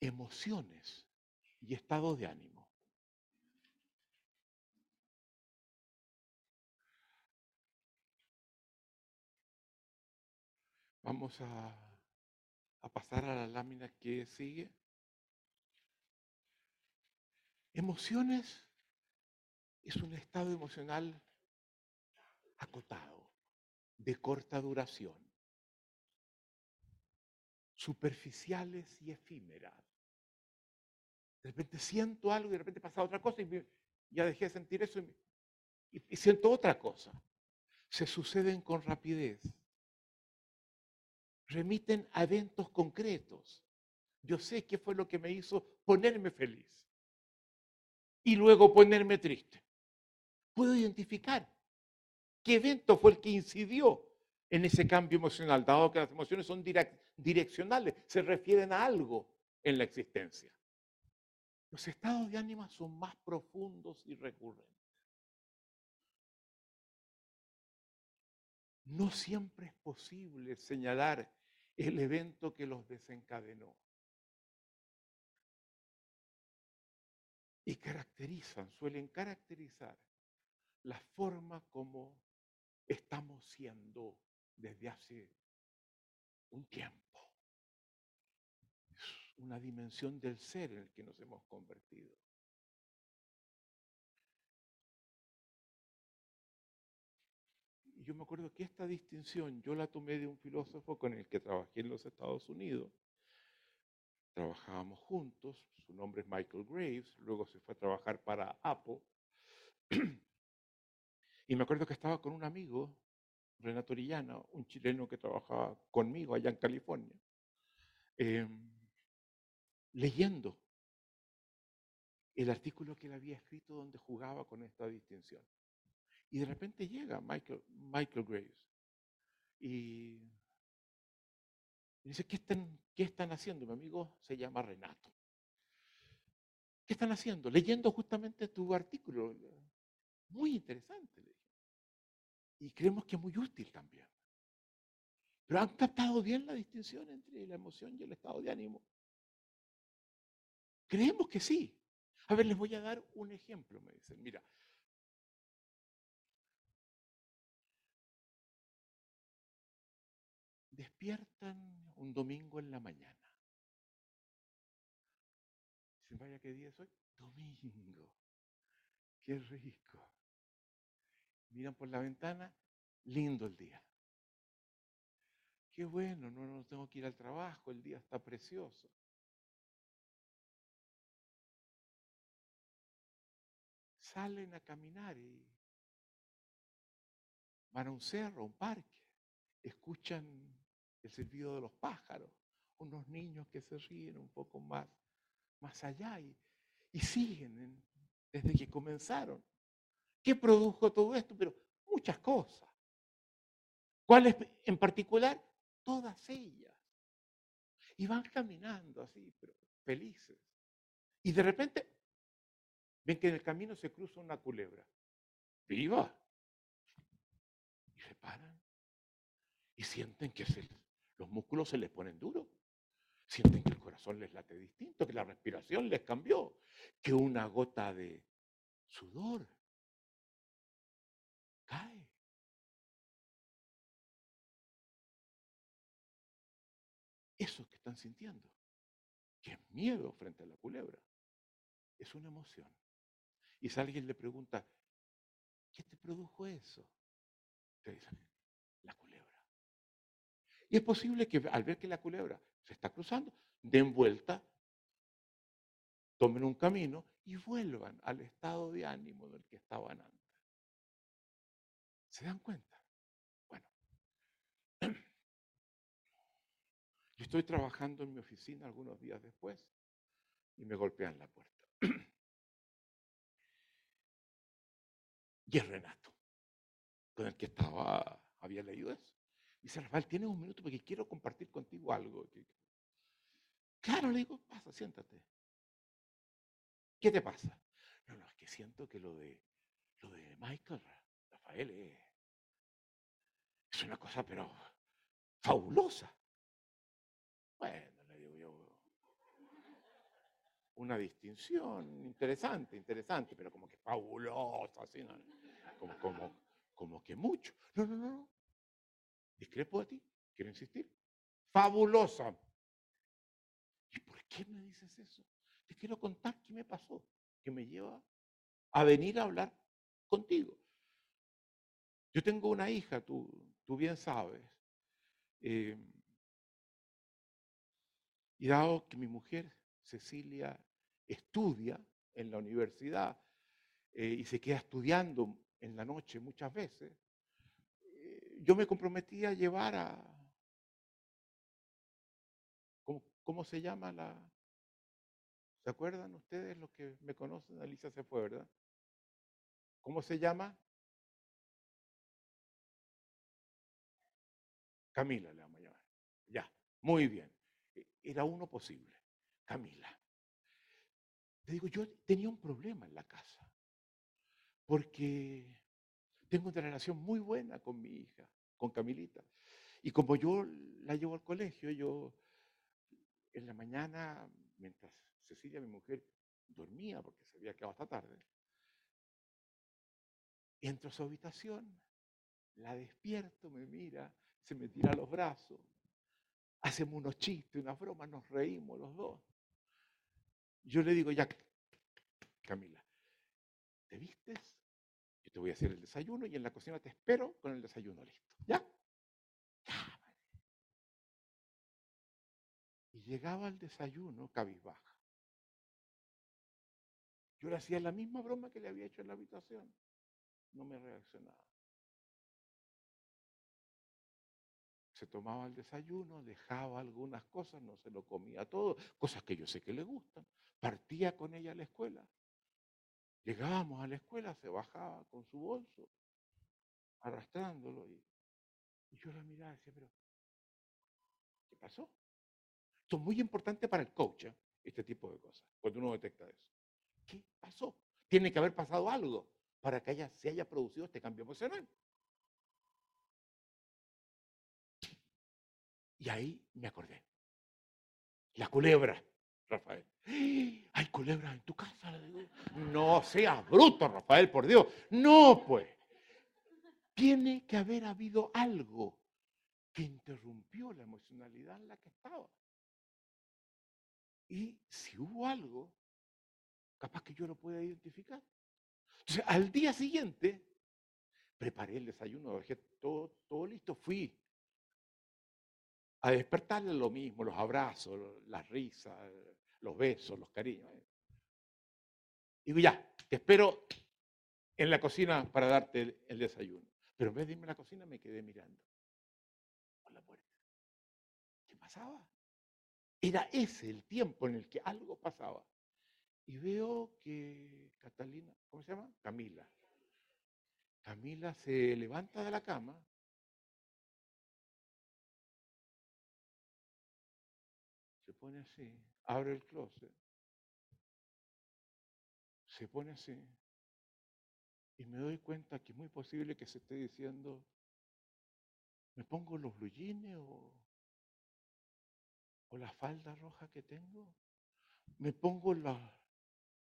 Speaker 1: emociones y estados de ánimo. Vamos a, a pasar a la lámina que sigue. Emociones es un estado emocional acotado, de corta duración, superficiales y efímeras. De repente siento algo y de repente pasa otra cosa y ya dejé de sentir eso y, siento otra cosa. Se suceden con rapidez. Remiten a eventos concretos. Yo sé qué fue lo que me hizo ponerme feliz y luego ponerme triste. Puedo identificar ¿Qué evento fue el que incidió en ese cambio emocional? Dado que las emociones son direccionales, se refieren a algo en la existencia. Los estados de ánimo son más profundos y recurrentes. No siempre es posible señalar el evento que los desencadenó. Y caracterizan, suelen caracterizar la forma como estamos siendo desde hace un tiempo. Es una dimensión del ser en el que nos hemos convertido. Yo me acuerdo que esta distinción yo la tomé de un filósofo con el que trabajé en los Estados Unidos. trabajábamos juntos, su nombre es Michael Graves, luego se fue a trabajar para Apple. [CLEARS THROAT] Y me acuerdo que estaba con un amigo, Renato Orillana, un chileno que trabajaba conmigo allá en California, em, leyendo el artículo que él había escrito donde jugaba con esta distinción. Y de repente llega Michael, Graves y dice, ¿qué están, ¿qué están haciendo? Mi amigo se llama Renato. ¿Qué están haciendo? Leyendo justamente tu artículo. Muy interesante, le Y creemos que es muy útil también. Pero han captado bien la distinción entre la emoción y el estado de ánimo. Creemos que sí. A ver, les voy a dar un ejemplo, me dicen. Mira, despiertan un domingo en la mañana. Dicen, vaya, ¿qué día es hoy? Domingo. Qué rico. Miran por la ventana, lindo el día. Qué bueno, no, no tengo que ir al trabajo, el día está precioso. Salen a caminar y van a un cerro, a un parque, escuchan el silbido de los pájaros, unos niños que se ríen un poco más, más allá y, siguen desde que comenzaron. ¿Qué produjo todo esto? Pero muchas cosas. ¿Cuáles en particular? Todas ellas. Y van caminando así, pero felices. Y de repente ven que en el camino se cruza una culebra. ¡Viva! Y se paran. Y sienten que se los músculos se les ponen duros. Sienten que el corazón les late distinto, que la respiración les cambió, que una gota de sudor cae. Eso que están sintiendo, que es miedo frente a la culebra, es una emoción. Y si alguien le pregunta, ¿qué te produjo eso? Te dicen, y es posible que al ver que la culebra se está cruzando, den vuelta, tomen un camino y vuelvan al estado de ánimo del que estaban antes. ¿Se dan cuenta? Bueno, [CLEARS THROAT] yo estoy trabajando en mi oficina algunos días después y me golpean la puerta. [CLEARS THROAT] Y es Renato, con el que estaba, había leído eso. Dice, Rafael, ¿tienes un minuto porque quiero compartir contigo algo? Claro, le digo, pasa, siéntate. ¿Qué te pasa? No, no, es que siento que lo de, lo de Michael, Rafael, es, es una cosa, pero fabulosa. Bueno, le digo yo, una distinción interesante, interesante, pero como que fabulosa, ¿no? como, como, como que mucho. No, no, no, discrepo de ti, quiero insistir. Fabulosa. ¿Y por qué me dices eso? Te quiero contar qué me pasó, que me lleva a venir a hablar contigo. Yo tengo una hija, tú, tú bien sabes. Eh, y dado que mi mujer, Cecilia, estudia en la universidad eh, y se queda estudiando en la noche muchas veces, yo me comprometí a llevar a, ¿cómo, se llama la? ¿Se acuerdan ustedes los que me conocen? Alicia se fue, ¿verdad? ¿Cómo se llama? Camila le vamos a llamar. Ya, muy bien. E, era uno posible. Camila. Te digo, yo tenía un problema en la casa. Porque tengo una relación muy buena con mi hija, con Camilita. Y como yo la llevo al colegio, yo en la mañana, mientras Cecilia, mi mujer, dormía porque se había quedado hasta tarde, entro a su habitación, la despierto, me mira, se me tira los brazos, hacemos unos chistes, unas bromas, nos reímos los dos. Yo le digo, ya, Camila, ¿te vistes? Te voy a hacer el desayuno y en la cocina te espero con el desayuno listo. ¿Ya? Y llegaba al desayuno cabizbaja. Yo le hacía la misma broma que le había hecho en la habitación. No me reaccionaba. Se tomaba el desayuno, dejaba algunas cosas, no se lo comía todo, cosas que yo sé que le gustan. Partía con ella a la escuela. Llegábamos a la escuela, se bajaba con su bolso, arrastrándolo. Y, yo la miraba y decía, pero, ¿qué pasó? Esto es muy importante para el coach, ¿eh? este tipo de cosas, cuando uno detecta eso. ¿Qué pasó? Tiene que haber pasado algo para que haya, se haya producido este cambio emocional. Y ahí me acordé. La culebra, Rafael. Hay culebra en tu casa. No seas bruto, Rafael, por Dios. No, pues. Tiene que haber habido algo que interrumpió la emocionalidad en la que estaba. Y si hubo algo, capaz que yo lo pueda identificar. Entonces, al día siguiente, preparé el desayuno, dejé todo, todo listo, fui a despertarle lo mismo, los abrazos, las risas, los besos, los cariños. Digo, ya, te espero en la cocina para darte el, desayuno. Pero en vez de irme a la cocina me quedé mirando por la puerta. ¿Qué pasaba? Era ese el tiempo en el que algo pasaba. Y veo que Catalina, ¿cómo se llama? Camila. Camila se levanta de la cama se pone así, abre el closet, se pone así, y me doy cuenta que es muy posible que se esté diciendo, ¿me pongo los blue o, o la falda roja que tengo? ¿Me pongo la,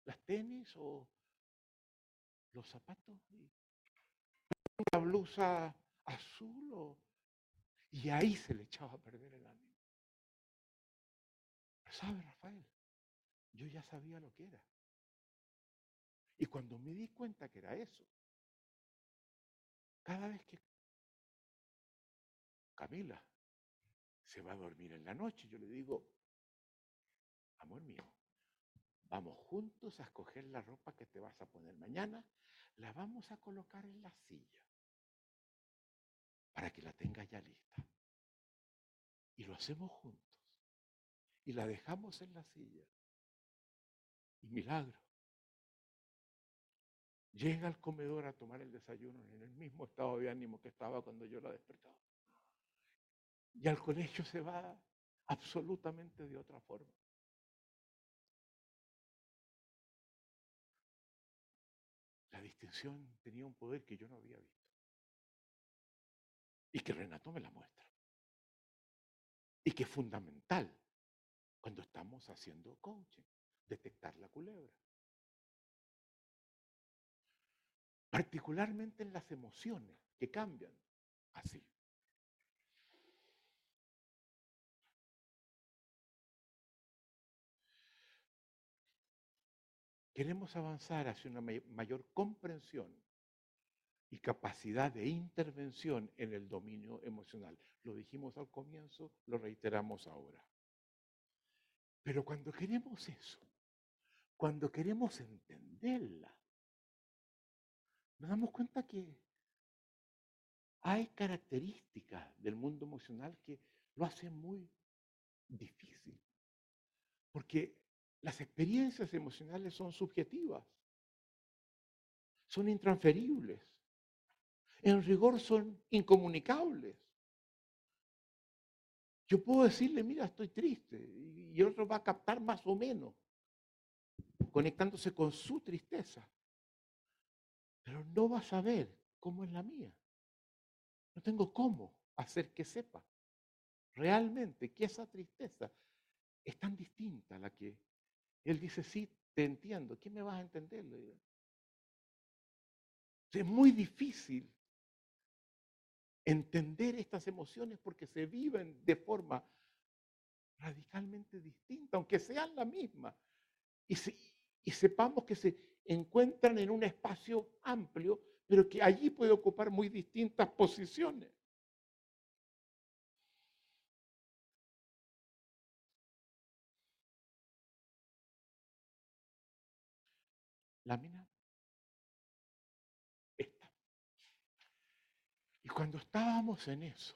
Speaker 1: las tenis o los zapatos? ¿La blusa azul? Y ahí se le echaba a perder el ánimo. ¿Sabe, Rafael? Yo ya sabía lo que era. Y cuando me di cuenta que era eso, cada vez que Camila se va a dormir en la noche, yo le digo, amor mío, vamos juntos a escoger la ropa que te vas a poner mañana, la vamos a colocar en la silla para que la tenga ya lista. Y lo hacemos juntos y la dejamos en la silla. Y milagro. Llega al comedor a tomar el desayuno en el mismo estado de ánimo que estaba cuando yo la despertaba. Y al colegio se va absolutamente de otra forma. La distinción tenía un poder que yo no había visto. Y que Renato me la muestra. Y que es fundamental cuando estamos haciendo coaching, detectar la culebra. Particularmente en las emociones que cambian así. Queremos avanzar hacia una mayor comprensión y capacidad de intervención en el dominio emocional. Lo dijimos al comienzo, lo reiteramos ahora. Pero cuando queremos eso, cuando queremos entenderla, nos damos cuenta que hay características del mundo emocional que lo hacen muy difícil. Porque las experiencias emocionales son subjetivas, son intransferibles, en rigor son incomunicables. Yo puedo decirle, mira, estoy triste, y el otro va a captar más o menos, conectándose con su tristeza. Pero no va a saber cómo es la mía. No tengo cómo hacer que sepa realmente que esa tristeza es tan distinta a la que él dice, sí, te entiendo. ¿Quién me vas a entender? Es muy difícil entender estas emociones porque se viven de forma radicalmente distinta, aunque sean la misma, y, y sepamos que se encuentran en un espacio amplio, pero que allí puede ocupar muy distintas posiciones. Lámina. Cuando estábamos en eso,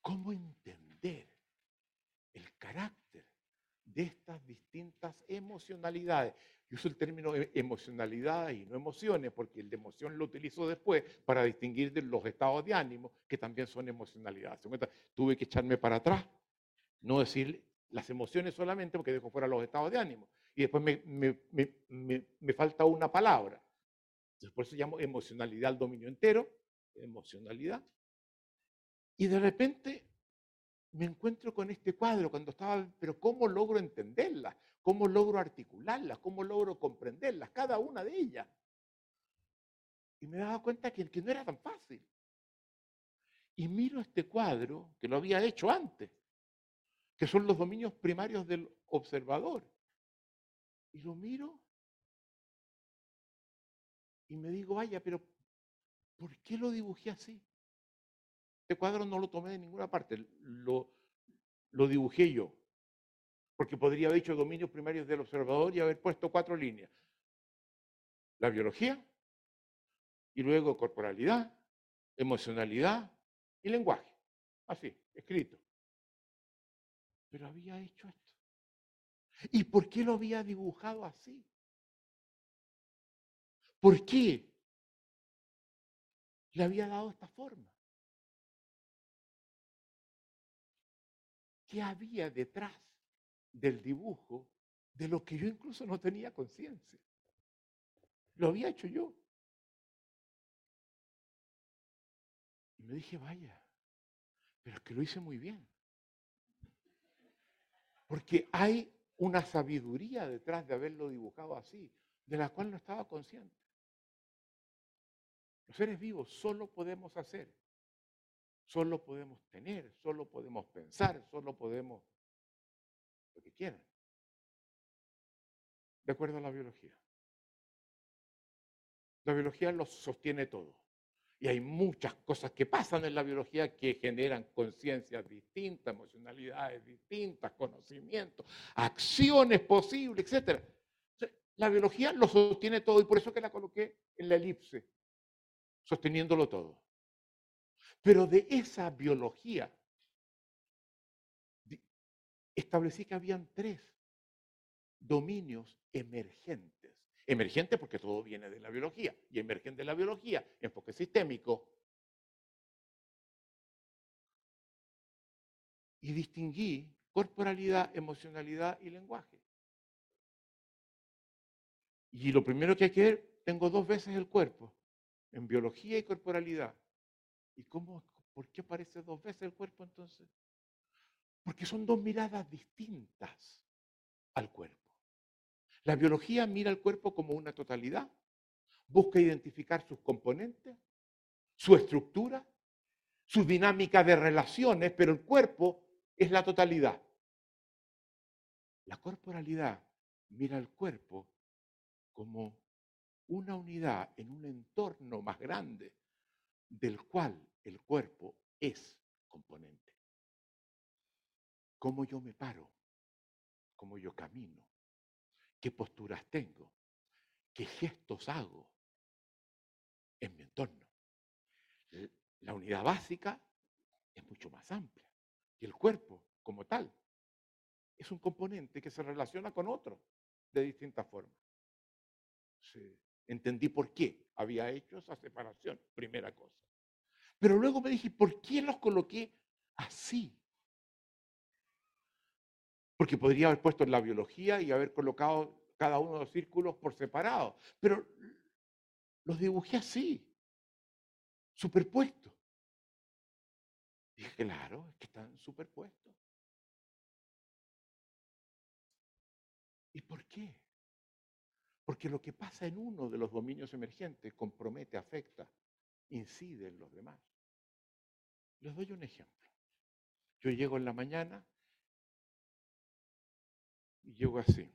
Speaker 1: ¿cómo entender el carácter de estas distintas emocionalidades? Yo uso el término e, emocionalidad y no emociones, porque el de emoción lo utilizo después para distinguir de los estados de ánimo, que también son emocionalidades. Tuve que echarme para atrás, no decir las emociones solamente, porque dejo fuera los estados de ánimo. Y después me, falta una palabra. Después se llama emocionalidad al dominio entero, emocionalidad. Y de repente me encuentro con este cuadro cuando estaba, pero ¿cómo logro entenderlas? ¿Cómo logro articularlas? ¿Cómo logro comprenderlas? Cada una de ellas. Y me daba cuenta que, que no era tan fácil. Y miro este cuadro que lo había hecho antes, que son los dominios primarios del observador. Y lo miro y me digo, vaya, pero ¿por qué lo dibujé así? Este cuadro no lo tomé de ninguna parte, lo, lo dibujé yo. Porque podría haber dicho dominios primarios del observador y haber puesto cuatro líneas. La biología, y luego corporalidad, emocionalidad y lenguaje. Así, escrito. Pero había hecho esto. ¿Y por qué lo había dibujado así? ¿Por qué le había dado esta forma? ¿Qué había detrás del dibujo de lo que yo incluso no tenía conciencia? Lo había hecho yo. Y me dije, vaya, pero es que lo hice muy bien. Porque hay una sabiduría detrás de haberlo dibujado así, de la cual no estaba consciente. Los seres vivos solo podemos hacer Solo podemos tener, solo podemos pensar, solo podemos lo que quieran. De acuerdo a la biología. La biología lo sostiene todo. Y hay muchas cosas que pasan en la biología que generan conciencias distintas, emocionalidades distintas, conocimientos, acciones posibles, etc. La biología lo sostiene todo y por eso que la coloqué en la elipse, sosteniéndolo todo. Pero de esa biología establecí que habían tres dominios emergentes. Emergente porque todo viene de la biología y emergente de la biología, enfoque sistémico. Y distinguí corporalidad, emocionalidad y lenguaje. Y lo primero que hay que ver, tengo dos veces el cuerpo, en biología y corporalidad. ¿Y cómo, por qué aparece dos veces el cuerpo entonces? Porque son dos miradas distintas al cuerpo. La biología mira al cuerpo como una totalidad, busca identificar sus componentes, su estructura, su dinámica de relaciones, pero el cuerpo es la totalidad. La corporalidad mira al cuerpo como una unidad en un entorno más grande del cual el cuerpo es componente. Cómo yo me paro, cómo yo camino, qué posturas tengo, qué gestos hago en mi entorno. La unidad básica es mucho más amplia y el cuerpo como tal es un componente que se relaciona con otro de distintas formas. Entendí por qué había hecho esa separación, primera cosa. Pero luego me dije, ¿por qué los coloqué así? Porque podría haber puesto en la biología y haber colocado cada uno de los círculos por separado. Pero los dibujé así, superpuestos. Dije, claro, es que están superpuestos. ¿Y por qué? Porque lo que pasa en uno de los dominios emergentes compromete, afecta, incide en los demás. Les doy un ejemplo. Yo llego en la mañana y llego así.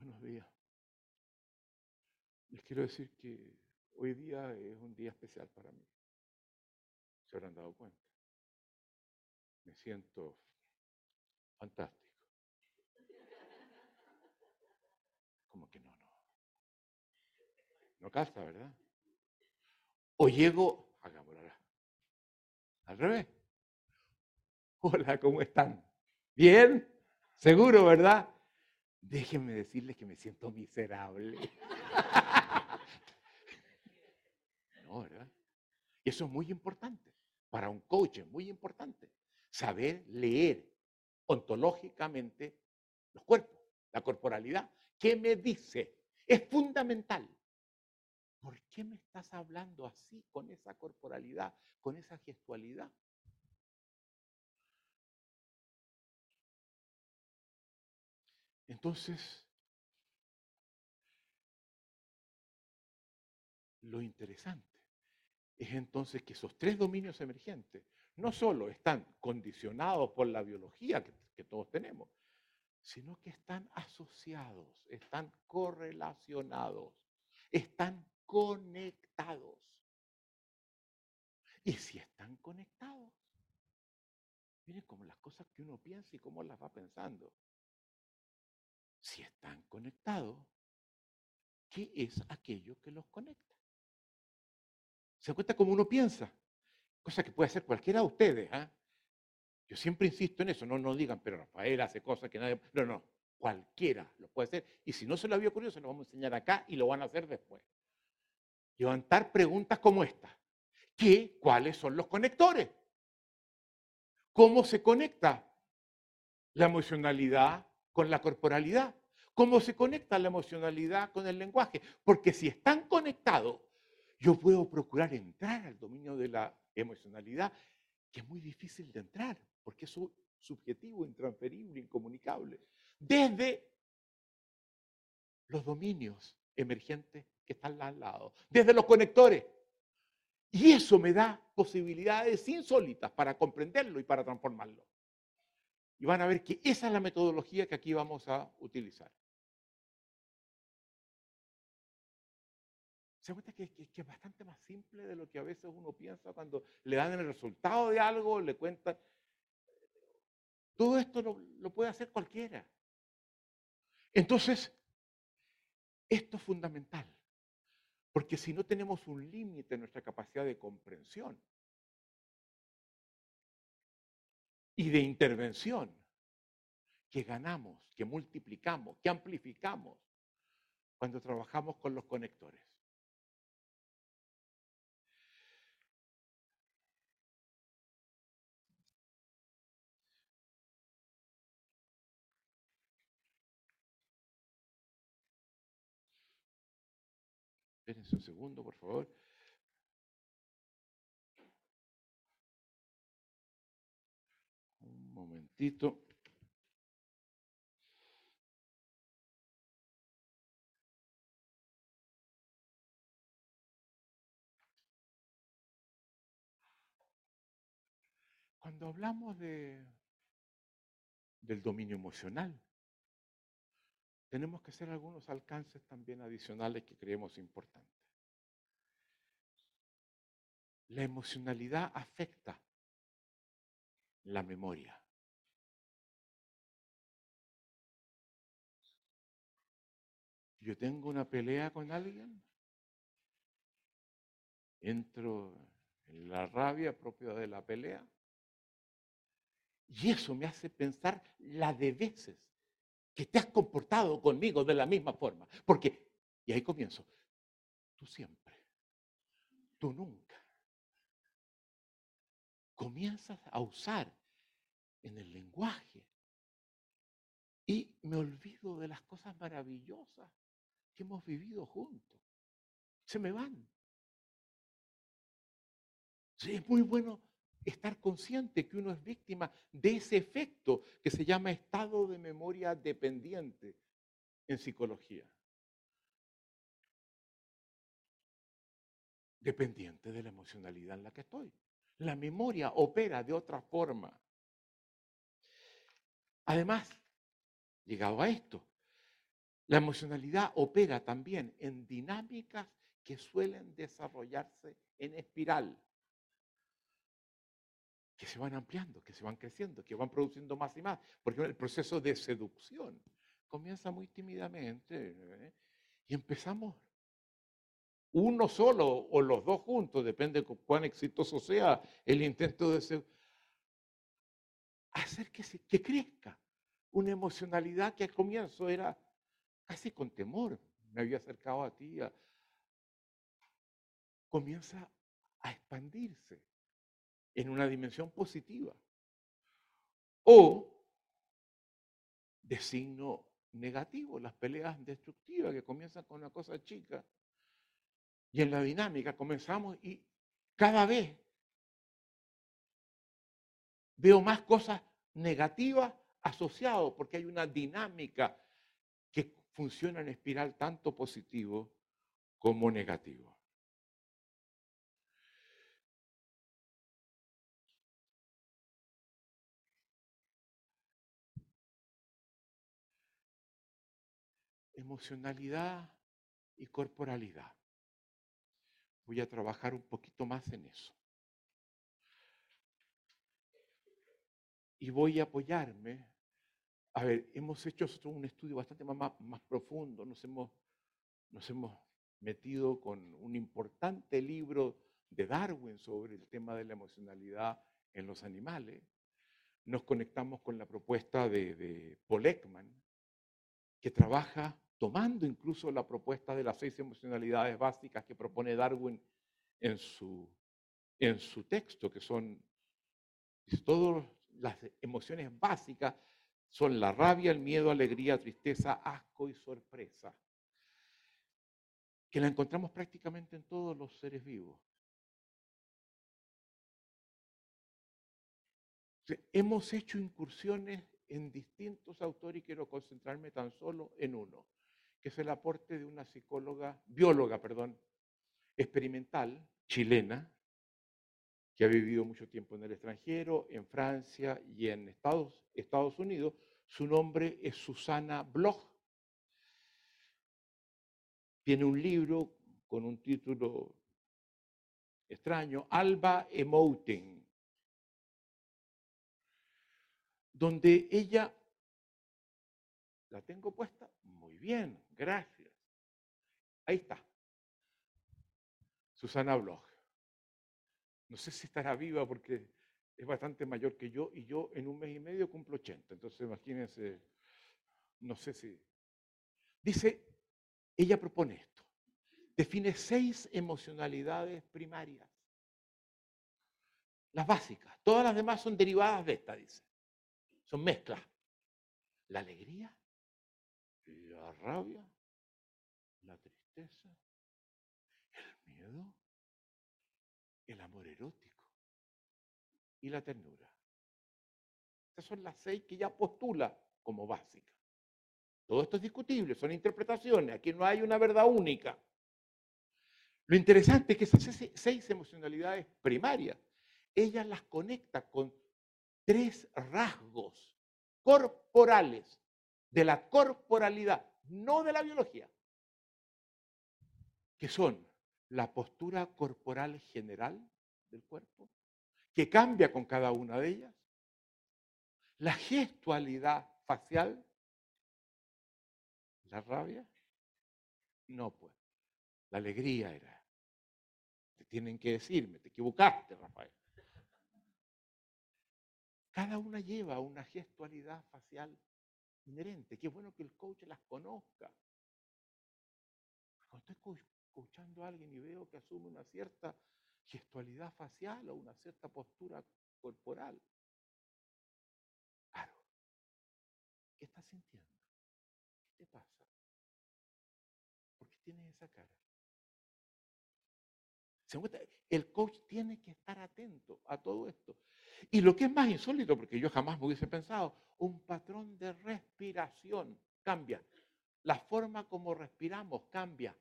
Speaker 1: Buenos días. Quiero decir que hoy día es un día especial para mí. Se habrán dado cuenta. Me siento fantástico. Como que no, no. No calza, ¿verdad? O llego, hagámoslo al revés. Hola, ¿cómo están? ¿Bien? ¿Seguro, verdad? Déjenme decirles que me siento miserable. [LAUGHS] Y eso es muy importante. Para un coach muy importante. Saber leer ontológicamente los cuerpos, la corporalidad. ¿Qué me dice? Es fundamental. ¿Por qué me estás hablando así, con esa corporalidad, con esa gestualidad? Entonces, lo interesante es entonces que esos tres dominios emergentes no solo están condicionados por la biología que, todos tenemos, sino que están asociados, están correlacionados, están conectados. Y si están conectados, miren como las cosas que uno piensa y cómo las va pensando. Si están conectados, ¿qué es aquello que los conecta? ¿Se cuenta cómo uno piensa? Cosa que puede hacer cualquiera de ustedes. ¿ah? Yo siempre insisto en eso, no nos digan, pero Rafael hace cosas que nadie... No, no, cualquiera lo puede hacer. Y si no se lo había ocurrido, se lo vamos a enseñar acá y lo van a hacer después. Levantar preguntas como esta. ¿Qué? ¿Cuáles son los conectores? ¿Cómo se conecta la emocionalidad con la corporalidad? ¿Cómo se conecta la emocionalidad con el lenguaje? Porque si están conectados, yo puedo procurar entrar al dominio de la emocionalidad, que es muy difícil de entrar, porque es subjetivo, intransferible, incomunicable, desde los dominios emergentes que están al lado, desde los conectores. Y eso me da posibilidades insólitas para comprenderlo y para transformarlo. Y van a ver que esa es la metodología que aquí vamos a utilizar. Se cuenta que, es bastante más simple de lo que a veces uno piensa cuando le dan el resultado de algo, le cuentan. Todo esto lo puede hacer cualquiera. Entonces, esto es fundamental, porque si no tenemos un límite en nuestra capacidad de comprensión y de intervención, que ganamos, que multiplicamos, que amplificamos cuando trabajamos con los conectores. Espérense un segundo, por favor. Un momentito. Cuando hablamos de, del dominio emocional, tenemos que hacer algunos alcances también adicionales que creemos importantes. La emocionalidad afecta la memoria. Yo tengo una pelea con alguien, entro en la rabia propia de la pelea, y eso me hace pensar la de veces que te has comportado conmigo de la misma forma. Porque, y ahí comienzo, tú siempre, tú nunca. Comienzas a usar en el lenguaje y me olvido de las cosas maravillosas que hemos vivido juntos. Se me van. Sí, es muy bueno estar consciente que uno es víctima de ese efecto que se llama estado de memoria dependiente en psicología. Dependiente de la emocionalidad en la que estoy. La memoria opera de otra forma. Además, llegado a esto, La emocionalidad opera también en dinámicas que suelen desarrollarse en espiral, que se van ampliando, que se van creciendo, que van produciendo más y más, porque el proceso de seducción comienza muy tímidamente ¿eh? y empezamos uno solo o los dos juntos, depende de cuán exitoso sea el intento de seducción, hacer que, se, que crezca una emocionalidad que al comienzo era casi con temor, me había acercado a ti, comienza a expandirse en una dimensión positiva o de signo negativo, las peleas destructivas que comienzan con una cosa chica y en la dinámica comenzamos y cada vez veo más cosas negativas asociadas porque hay una dinámica que funciona en espiral tanto positivo como negativo. Emocionalidad y corporalidad. Voy a trabajar un poquito más en eso. Y voy a apoyarme. A ver, hemos hecho un estudio bastante más, más profundo, nos hemos, nos hemos metido con un importante libro de Darwin sobre el tema de la emocionalidad en los animales. Nos conectamos con la propuesta de, de Paul Ekman, que trabaja tomando incluso la propuesta de las seis emocionalidades básicas que propone Darwin en su, en su texto, que son todas las emociones básicas, son la rabia, el miedo, alegría, tristeza, asco y sorpresa, que la encontramos prácticamente en todos los seres vivos. Hemos hecho incursiones en distintos autores y quiero concentrarme tan solo en uno que es el aporte de una psicóloga, bióloga, perdón, experimental, chilena, que ha vivido mucho tiempo en el extranjero, en Francia y en Estados, Estados Unidos. Su nombre es Susana Bloch. Tiene un libro con un título extraño, Alba Emoting, donde ella, la tengo puesta, muy bien, Gracias. Ahí está. Susana Bloch. No sé si estará viva porque es bastante mayor que yo y yo en un mes y medio cumplo 80. Entonces imagínense, no sé si... Dice, ella propone esto. Define seis emocionalidades primarias. Las básicas. Todas las demás son derivadas de esta, dice. Son mezclas. La alegría, la rabia, la tristeza, el miedo, el amor erótico y la ternura. Estas son las seis que ya postula como básicas. Todo esto es discutible, son interpretaciones, aquí no hay una verdad única. Lo interesante es que esas seis emocionalidades primarias, ella las conecta con tres rasgos corporales de la corporalidad, no de la biología, que son la postura corporal general del cuerpo, que cambia con cada una de ellas, la gestualidad facial, la rabia, no pues, la alegría era. Te tienen que decirme, te equivocaste, Rafael. Cada una lleva una gestualidad facial inherente. Qué bueno que el coach las conozca. Cuando estoy escuchando a alguien y veo que asume una cierta gestualidad facial o una cierta postura corporal. Claro. ¿Qué estás sintiendo? ¿Qué te pasa? ¿Por qué tienes esa cara? El coach tiene que estar atento a todo esto. Y lo que es más insólito, porque yo jamás me hubiese pensado, un patrón de respiración cambia. La forma como respiramos cambia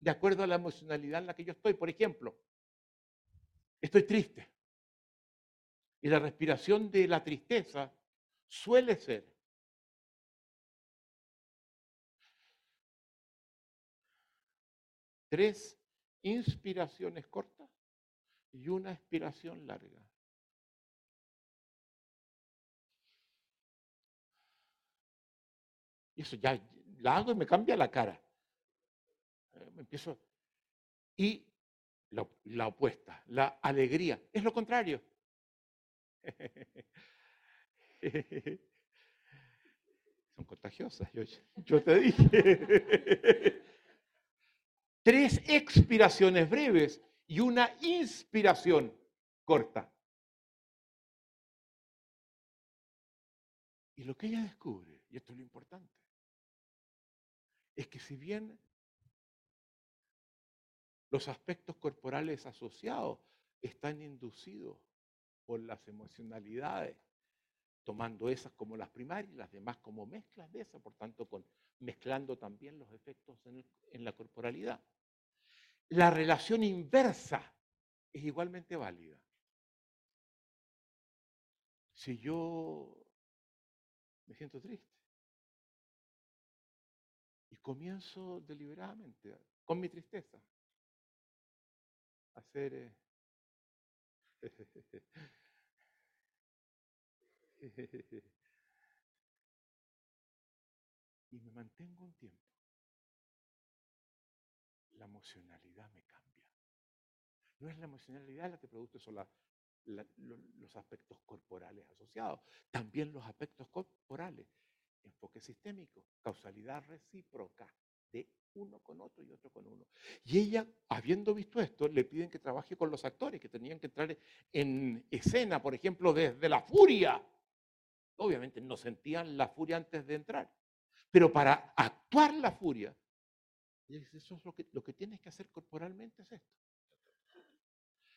Speaker 1: de acuerdo a la emocionalidad en la que yo estoy. Por ejemplo, estoy triste. Y la respiración de la tristeza suele ser tres inspiraciones cortas y una expiración larga. Y eso ya la hago y me cambia la cara. Eh, me empiezo. Y la, la opuesta, la alegría, es lo contrario. [LAUGHS] Son contagiosas, yo, yo te dije. [LAUGHS] Tres expiraciones breves y una inspiración corta. Y lo que ella descubre, y esto es lo importante, es que si bien los aspectos corporales asociados están inducidos por las emocionalidades, tomando esas como las primarias y las demás como mezclas de esas, por tanto, con, mezclando también los efectos en, en la corporalidad. La relación inversa es igualmente válida. Si yo me siento triste y comienzo deliberadamente con mi tristeza a hacer eh, [LAUGHS] y me mantengo un tiempo, la emocionalidad me cambia. No es la emocionalidad la que produce solo los aspectos corporales asociados, también los aspectos corporales, enfoque sistémico, causalidad recíproca de uno con otro y otro con uno. Y ella, habiendo visto esto, le piden que trabaje con los actores que tenían que entrar en escena, por ejemplo, desde la furia. Obviamente no sentían la furia antes de entrar, pero para actuar la furia, eso es lo que, lo que tienes que hacer corporalmente es esto.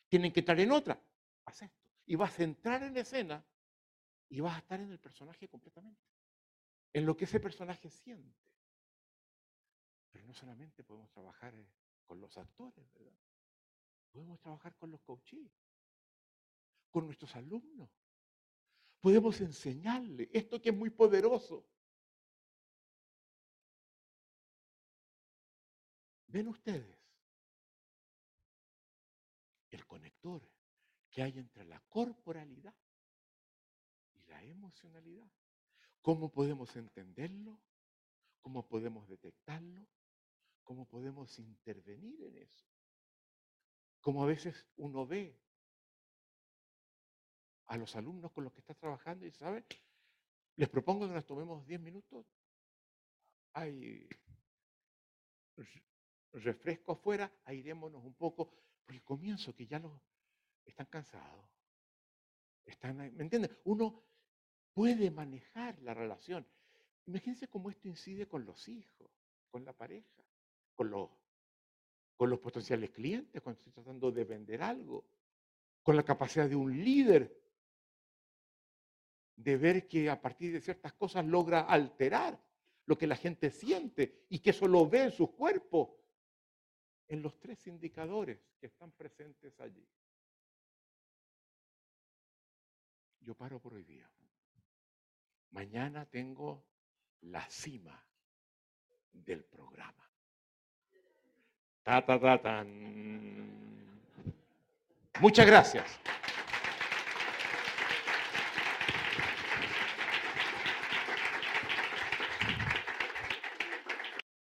Speaker 1: Tienen que entrar en otra, haz esto. Y vas a entrar en escena y vas a estar en el personaje completamente, en lo que ese personaje siente. Pero no solamente podemos trabajar eh, con los actores, ¿verdad? Podemos trabajar con los coaches, con nuestros alumnos. Podemos enseñarle esto que es muy poderoso. ¿Ven ustedes el conector que hay entre la corporalidad y la emocionalidad? ¿Cómo podemos entenderlo? ¿Cómo podemos detectarlo? ¿Cómo podemos intervenir en eso? Como a veces uno ve a los alumnos con los que está trabajando y sabe, les propongo que nos tomemos 10 minutos. Hay refresco afuera, airémonos un poco, porque comienzo que ya los están cansados. Están, ¿Me entienden? Uno puede manejar la relación. Imagínense cómo esto incide con los hijos, con la pareja con los, con los potenciales clientes, cuando estoy tratando de vender algo, con la capacidad de un líder de ver que a partir de ciertas cosas logra alterar lo que la gente siente y que eso lo ve en sus cuerpos, en los tres indicadores que están presentes allí. Yo paro por hoy día. Mañana tengo la cima del programa. Ta, ta, ta. Muchas gracias.